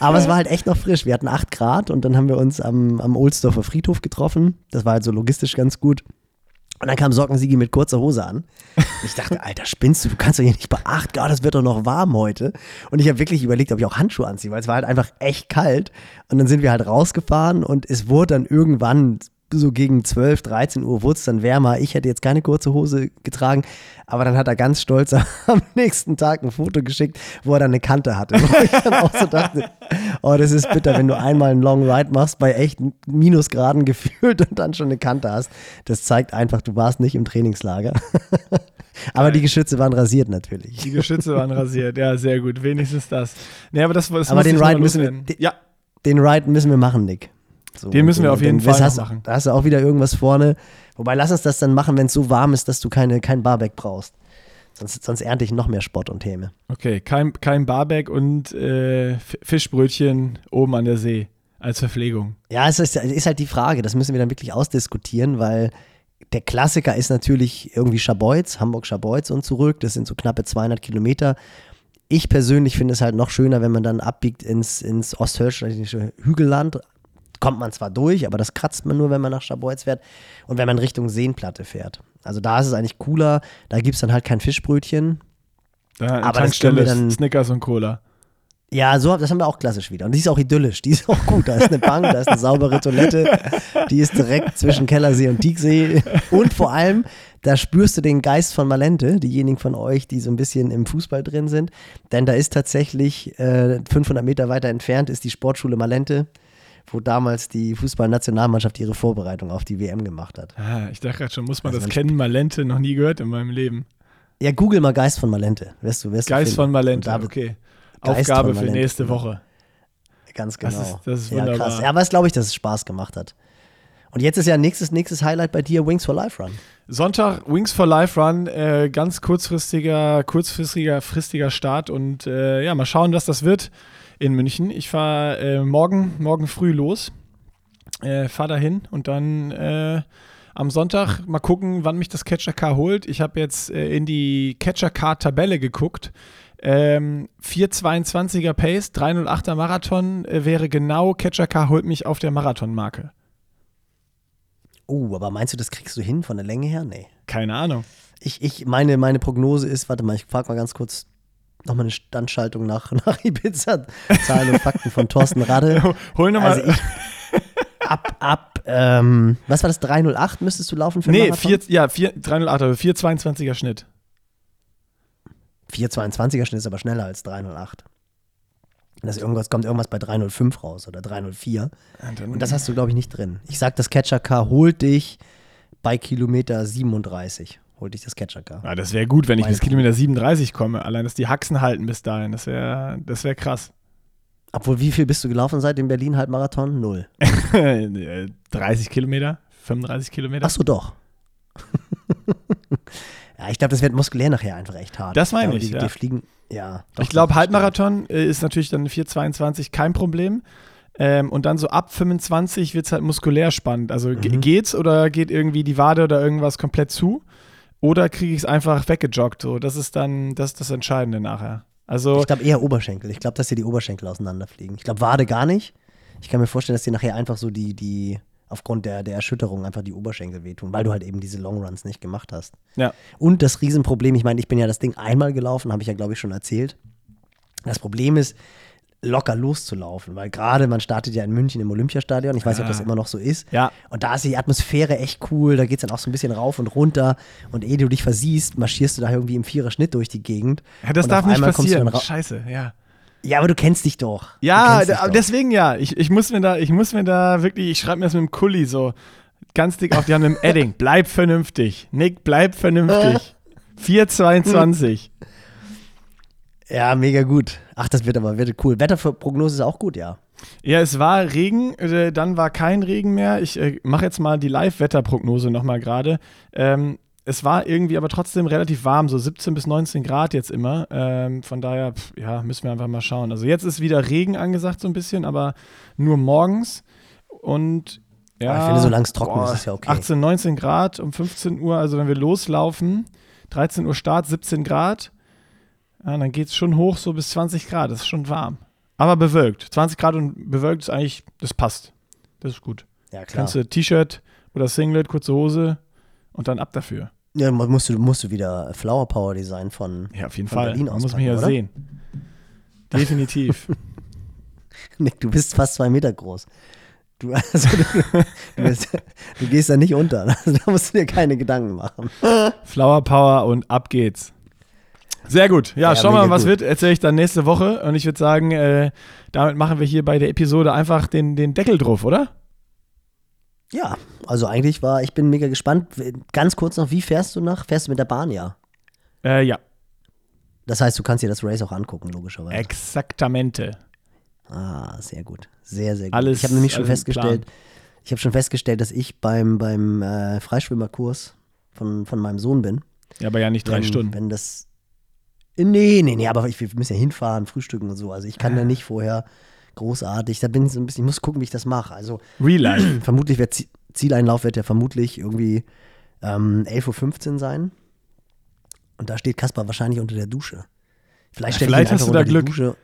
[SPEAKER 1] Aber es war halt echt noch frisch. Wir hatten 8 Grad und dann haben wir uns am, am Ohlsdorfer Friedhof getroffen. Das war halt so logistisch ganz gut. Und dann kam Sockensigi mit kurzer Hose an. Und ich dachte, Alter, spinnst du? Du kannst doch hier nicht beachten. Grad, das wird doch noch warm heute. Und ich habe wirklich überlegt, ob ich auch Handschuhe anziehe, weil es war halt einfach echt kalt. Und dann sind wir halt rausgefahren und es wurde dann irgendwann so gegen 12, 13 Uhr wurde es dann wärmer. Ich hätte jetzt keine kurze Hose getragen, aber dann hat er ganz stolz *laughs* am nächsten Tag ein Foto geschickt, wo er dann eine Kante hatte. *laughs* Wo ich dann auch so dachte, oh, das ist bitter, wenn du einmal einen Long Ride machst bei echt Minusgraden gefühlt und dann schon eine Kante hast. Das zeigt einfach, du warst nicht im Trainingslager. *laughs* Aber die Geschütze waren rasiert natürlich.
[SPEAKER 2] Die Geschütze waren rasiert, ja, sehr gut. Wenigstens das. Nee, aber das, das
[SPEAKER 1] aber den Ride müssen wir, den, ja. den Ride müssen wir machen, Nick.
[SPEAKER 2] So, Den müssen wir auf jeden Fall
[SPEAKER 1] hast,
[SPEAKER 2] machen.
[SPEAKER 1] Da hast du auch wieder irgendwas vorne. Wobei, lass uns das dann machen, wenn es so warm ist, dass du keine, kein Barback brauchst. Sonst, sonst ernte ich noch mehr Spott und Häme.
[SPEAKER 2] Okay, kein, kein Barback und äh, Fischbrötchen oben an der See. als Verpflegung.
[SPEAKER 1] Ja, es ist, ist halt die Frage, das müssen wir dann wirklich ausdiskutieren, weil der Klassiker ist natürlich irgendwie Schabeutz, Hamburg-Schabeutz und zurück. Das sind so knappe 200 Kilometer. Ich persönlich finde es halt noch schöner, wenn man dann abbiegt ins, ins osthölzische Hügelland. Kommt man zwar durch, aber das kratzt man nur, wenn man nach Schabeutz fährt und wenn man Richtung Seenplatte fährt. Also da ist es eigentlich cooler. Da gibt es dann halt kein Fischbrötchen.
[SPEAKER 2] Da aber das können wir dann Snickers und Cola.
[SPEAKER 1] Ja, so, das haben wir auch klassisch wieder. Und die ist auch idyllisch. Die ist auch gut. Da ist eine Bank, da ist eine saubere Toilette. Die ist direkt zwischen Kellersee und Dieksee. Und vor allem, da spürst du den Geist von Malente, diejenigen von euch, die so ein bisschen im Fußball drin sind. Denn da ist tatsächlich äh, 500 Meter weiter entfernt ist die Sportschule Malente, wo damals die Fußballnationalmannschaft ihre Vorbereitung auf die WM gemacht hat.
[SPEAKER 2] Ah, ich dachte gerade schon, muss man also das kennen? Malente, noch nie gehört in meinem Leben.
[SPEAKER 1] Ja, google mal Geist von Malente. Wirst du, wirst
[SPEAKER 2] Geist von Malente, okay. Aufgabe für nächste Woche.
[SPEAKER 1] Ganz genau.
[SPEAKER 2] Das ist, das ist wunderbar. Ja, krass.
[SPEAKER 1] Ja, aber es glaube ich, dass es Spaß gemacht hat. Und jetzt ist ja nächstes, nächstes Highlight bei dir Wings for Life Run.
[SPEAKER 2] Sonntag Wings for Life Run, äh, ganz kurzfristiger, kurzfristiger fristiger Start und äh, ja, mal schauen, was das wird in München. Ich fahre äh, morgen, morgen früh los, äh, fahre dahin und dann äh, am Sonntag mal gucken, wann mich das Catcher Car holt. Ich habe jetzt äh, in die Catcher Car Tabelle geguckt. Ähm, 4,22er Pace, 308er Marathon wäre genau, Catcher Car holt mich auf der Marathonmarke.
[SPEAKER 1] Oh, aber meinst du, das kriegst du hin von der Länge her? Nee.
[SPEAKER 2] Keine Ahnung.
[SPEAKER 1] Ich, ich, meine, meine Prognose ist, warte mal, ich frage mal ganz kurz nochmal eine Standschaltung nach, *laughs* nach Ibiza, Zahlen und Fakten von Thorsten Radde. *laughs*
[SPEAKER 2] Hol nochmal.
[SPEAKER 1] Also ab, ab, ähm, was war das, 308 müsstest du laufen für
[SPEAKER 2] Nee, Marathon? 4, ja, 4, 308, also 422er Schnitt.
[SPEAKER 1] 422er Schnitt ist aber schneller als 308. Das irgendwas, kommt irgendwas bei 305 raus oder 304. Und das hast du, glaube ich, nicht drin. Ich sag, das Catcher Car holt dich bei Kilometer 37. Holt dich das Catcher Car.
[SPEAKER 2] Ja, das wäre gut, wenn ich bis Kilometer 37 komme. Allein, dass die Haxen halten bis dahin. Das wäre das wär krass.
[SPEAKER 1] Obwohl, wie viel bist du gelaufen seit dem Berlin-Halbmarathon? Null. *laughs*
[SPEAKER 2] 30 Kilometer? 35 Kilometer?
[SPEAKER 1] Achso, doch. *laughs* Ja, ich glaube, das wird muskulär nachher einfach echt hart.
[SPEAKER 2] Das meine ich.
[SPEAKER 1] Die,
[SPEAKER 2] ja.
[SPEAKER 1] die fliegen, ja.
[SPEAKER 2] Doch, ich glaube, Halbmarathon äh, ist natürlich dann 4,22 kein Problem. Ähm, und dann so ab 25 wird es halt muskulär spannend. Also mhm. geht's oder geht irgendwie die Wade oder irgendwas komplett zu? Oder kriege ich es einfach weggejoggt? So, das ist dann das, ist das Entscheidende nachher. Also,
[SPEAKER 1] ich glaube eher Oberschenkel. Ich glaube, dass hier die Oberschenkel auseinanderfliegen. Ich glaube, Wade gar nicht. Ich kann mir vorstellen, dass dir nachher einfach so die, die, aufgrund der, der Erschütterung einfach die Oberschenkel wehtun, weil du halt eben diese Longruns nicht gemacht hast.
[SPEAKER 2] Ja.
[SPEAKER 1] Und das Riesenproblem, ich meine, ich bin ja das Ding einmal gelaufen, habe ich ja, glaube ich, schon erzählt. Das Problem ist, locker loszulaufen, weil gerade man startet ja in München im Olympiastadion, ich weiß nicht, ob das ah. immer noch so ist.
[SPEAKER 2] Ja.
[SPEAKER 1] Und da ist die Atmosphäre echt cool, da geht es dann auch so ein bisschen rauf und runter und ehe du dich versiehst, marschierst du da irgendwie im Vierer-Schnitt durch die Gegend.
[SPEAKER 2] Ja, das darf nicht passieren. Scheiße, ja.
[SPEAKER 1] Ja, aber du kennst dich doch.
[SPEAKER 2] Ja, dich deswegen doch. ja. Ich, ich, muss mir da, ich muss mir da wirklich, ich schreibe mir das mit dem Kulli so ganz dick auf. Die haben mit dem *laughs* Edding. Bleib vernünftig. Nick, bleib vernünftig. *laughs* 4,22.
[SPEAKER 1] Ja, mega gut. Ach, das wird aber wird cool. Wetterprognose ist auch gut, ja.
[SPEAKER 2] Ja, es war Regen, äh, dann war kein Regen mehr. Ich äh, mache jetzt mal die Live-Wetterprognose nochmal gerade. Ähm, es war irgendwie aber trotzdem relativ warm, so 17 bis 19 Grad jetzt immer. Ähm, von daher, pf, ja, müssen wir einfach mal schauen. Also jetzt ist wieder Regen angesagt so ein bisschen, aber nur morgens. Und ja,
[SPEAKER 1] ich finde, solange es trocken boah, ist, ist ja okay.
[SPEAKER 2] 18, 19 Grad um 15 Uhr, also wenn wir loslaufen, 13 Uhr Start, 17 Grad. Ja, dann geht es schon hoch so bis 20 Grad. Das ist schon warm. Aber bewölkt. 20 Grad und bewölkt ist eigentlich, das passt. Das ist gut.
[SPEAKER 1] Ja, klar.
[SPEAKER 2] Kannst du T-Shirt oder Singlet, kurze Hose, und dann ab dafür.
[SPEAKER 1] Ja, musst du, musst du wieder Flower Power Design von
[SPEAKER 2] Ja, auf jeden Fall. Berlin Man muss mich ja oder? sehen. Definitiv. *laughs*
[SPEAKER 1] Nick, du bist fast zwei Meter groß. Du, *laughs* also, du, du, bist, du gehst da nicht unter. Also, *laughs* da musst du dir keine Gedanken machen.
[SPEAKER 2] Flower Power und ab geht's. Sehr gut. Ja, ja schauen wir mal, was gut. wird. Erzähle ich dann nächste Woche. Und ich würde sagen, äh, damit machen wir hier bei der Episode einfach den, den Deckel drauf, oder?
[SPEAKER 1] Ja, also eigentlich war, ich bin mega gespannt. Ganz kurz noch, wie fährst du nach? Fährst du mit der Bahn, ja?
[SPEAKER 2] Äh, ja.
[SPEAKER 1] Das heißt, du kannst dir das Race auch angucken, logischerweise.
[SPEAKER 2] Exaktamente.
[SPEAKER 1] Ah, sehr gut. Sehr, sehr gut.
[SPEAKER 2] Alles,
[SPEAKER 1] ich habe nämlich schon festgestellt, ich habe schon festgestellt, dass ich beim, beim äh, Freischwimmerkurs von, von meinem Sohn bin.
[SPEAKER 2] Ja, aber ja nicht drei
[SPEAKER 1] wenn,
[SPEAKER 2] Stunden.
[SPEAKER 1] Wenn das. Nee, nee, nee, aber ich, wir müssen ja hinfahren, frühstücken und so. Also ich kann da nicht vorher großartig. Da bin ich so ein bisschen, ich muss gucken, wie ich das mache. Also
[SPEAKER 2] Real Life. *clears throat*
[SPEAKER 1] vermutlich wird Zieleinlauf wird ja vermutlich irgendwie ähm, 11.15 Uhr sein. Und da steht Kaspar wahrscheinlich unter der Dusche. Vielleicht stelle ich ihn einfach unter die Glück. Dusche.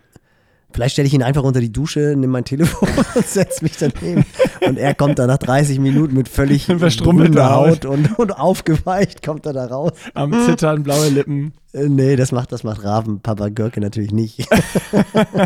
[SPEAKER 1] Vielleicht stelle ich ihn einfach unter die Dusche, nehme mein Telefon *laughs* und setze mich daneben. Und er kommt dann nach 30 Minuten mit völlig *laughs*
[SPEAKER 2] verstrummelter
[SPEAKER 1] Haut und, und aufgeweicht, kommt er da raus.
[SPEAKER 2] Am Zittern, blaue Lippen.
[SPEAKER 1] Äh, nee, das macht, das macht Raven, Papa Görke natürlich nicht.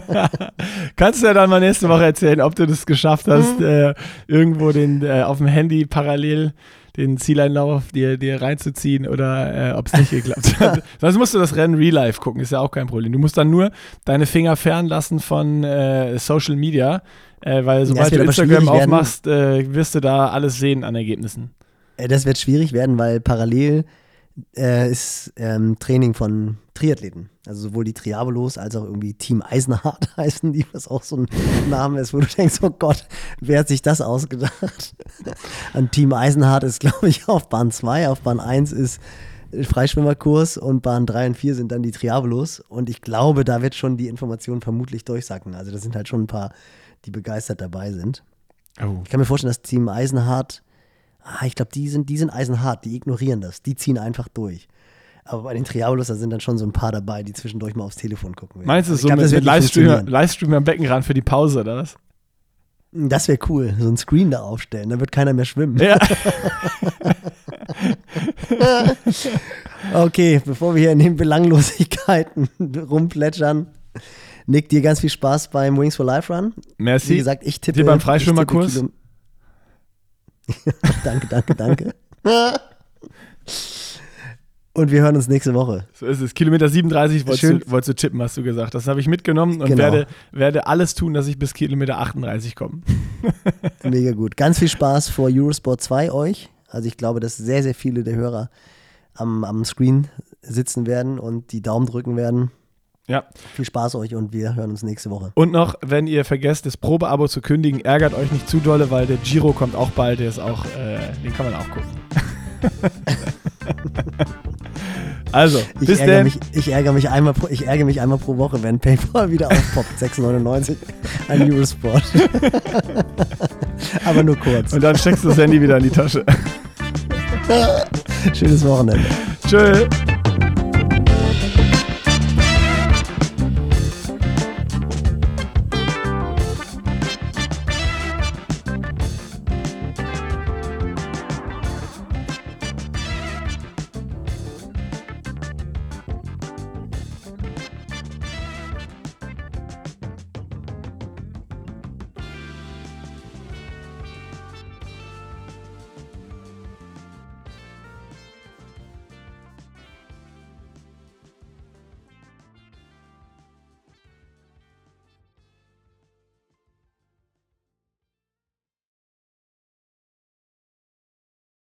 [SPEAKER 1] *laughs*
[SPEAKER 2] Kannst du ja dann mal nächste Woche erzählen, ob du das geschafft hast, mhm. äh, irgendwo den äh, auf dem Handy parallel den Zieleinlauf dir, dir reinzuziehen oder äh, ob es nicht geklappt hat. *laughs* Sonst musst du das Rennen Real Life gucken, ist ja auch kein Problem. Du musst dann nur deine Finger fernlassen von äh, Social Media, äh, weil sobald du Instagram aufmachst, äh, wirst du da alles sehen an Ergebnissen.
[SPEAKER 1] Äh, das wird schwierig werden, weil parallel äh, ist ähm, Training von Triathleten. Also sowohl die Triabolos als auch irgendwie Team Eisenhardt *laughs* heißen die, was auch so ein Name ist, wo du denkst, oh Gott, wer hat sich das ausgedacht? *laughs* An Team Eisenhardt ist, glaube ich, auf Bahn 2, auf Bahn 1 ist Freischwimmerkurs und Bahn 3 und 4 sind dann die Triabolos. Und ich glaube, da wird schon die Information vermutlich durchsacken. Also da sind halt schon ein paar, die begeistert dabei sind. Oh. Ich kann mir vorstellen, dass Team Eisenhardt ah, ich glaube, die sind, die sind eisenhart, die ignorieren das, die ziehen einfach durch. Aber bei den Triabolos, da sind dann schon so ein paar dabei, die zwischendurch mal aufs Telefon gucken.
[SPEAKER 2] Werden. Meinst du also so glaub, mit, Livestream, Livestream am Beckenrand für die Pause, oder was?
[SPEAKER 1] Das wäre cool, so ein Screen da aufstellen, dann wird keiner mehr schwimmen.
[SPEAKER 2] Ja. *laughs*
[SPEAKER 1] okay, bevor wir hier in den Belanglosigkeiten *laughs* rumplätschern, Nick, dir ganz viel Spaß beim Wings for Life Run.
[SPEAKER 2] Merci.
[SPEAKER 1] Wie gesagt, ich tippe.
[SPEAKER 2] Dir beim Freischwimmerkurs? *laughs*
[SPEAKER 1] danke, danke, danke. Und wir hören uns nächste Woche.
[SPEAKER 2] So ist es. Kilometer 37 wolltest, du, wolltest du, tippen, hast du gesagt. Das habe ich mitgenommen und genau. werde, werde alles tun, dass ich bis Kilometer 38 komme. *laughs*
[SPEAKER 1] Mega gut. Ganz viel Spaß vor Eurosport 2 euch. Also ich glaube, dass sehr, sehr viele der Hörer am, am Screen sitzen werden und die Daumen drücken werden.
[SPEAKER 2] Ja.
[SPEAKER 1] Viel Spaß euch und wir hören uns nächste Woche.
[SPEAKER 2] Und noch, wenn ihr vergesst, das Probeabo zu kündigen, ärgert euch nicht zu dolle, weil der Giro kommt auch bald, der ist auch, äh, den kann man auch gucken. *laughs* *laughs* also,
[SPEAKER 1] ich bis ärgere, mich, ich, ärgere mich einmal pro, ich ärgere mich einmal pro Woche, wenn PayPal *laughs* wieder aufpoppt. 6,99 ein Eurosport. *laughs* Aber nur kurz.
[SPEAKER 2] Und dann steckst du das Handy wieder in die Tasche.
[SPEAKER 1] Schönes Wochenende.
[SPEAKER 2] Tschüss.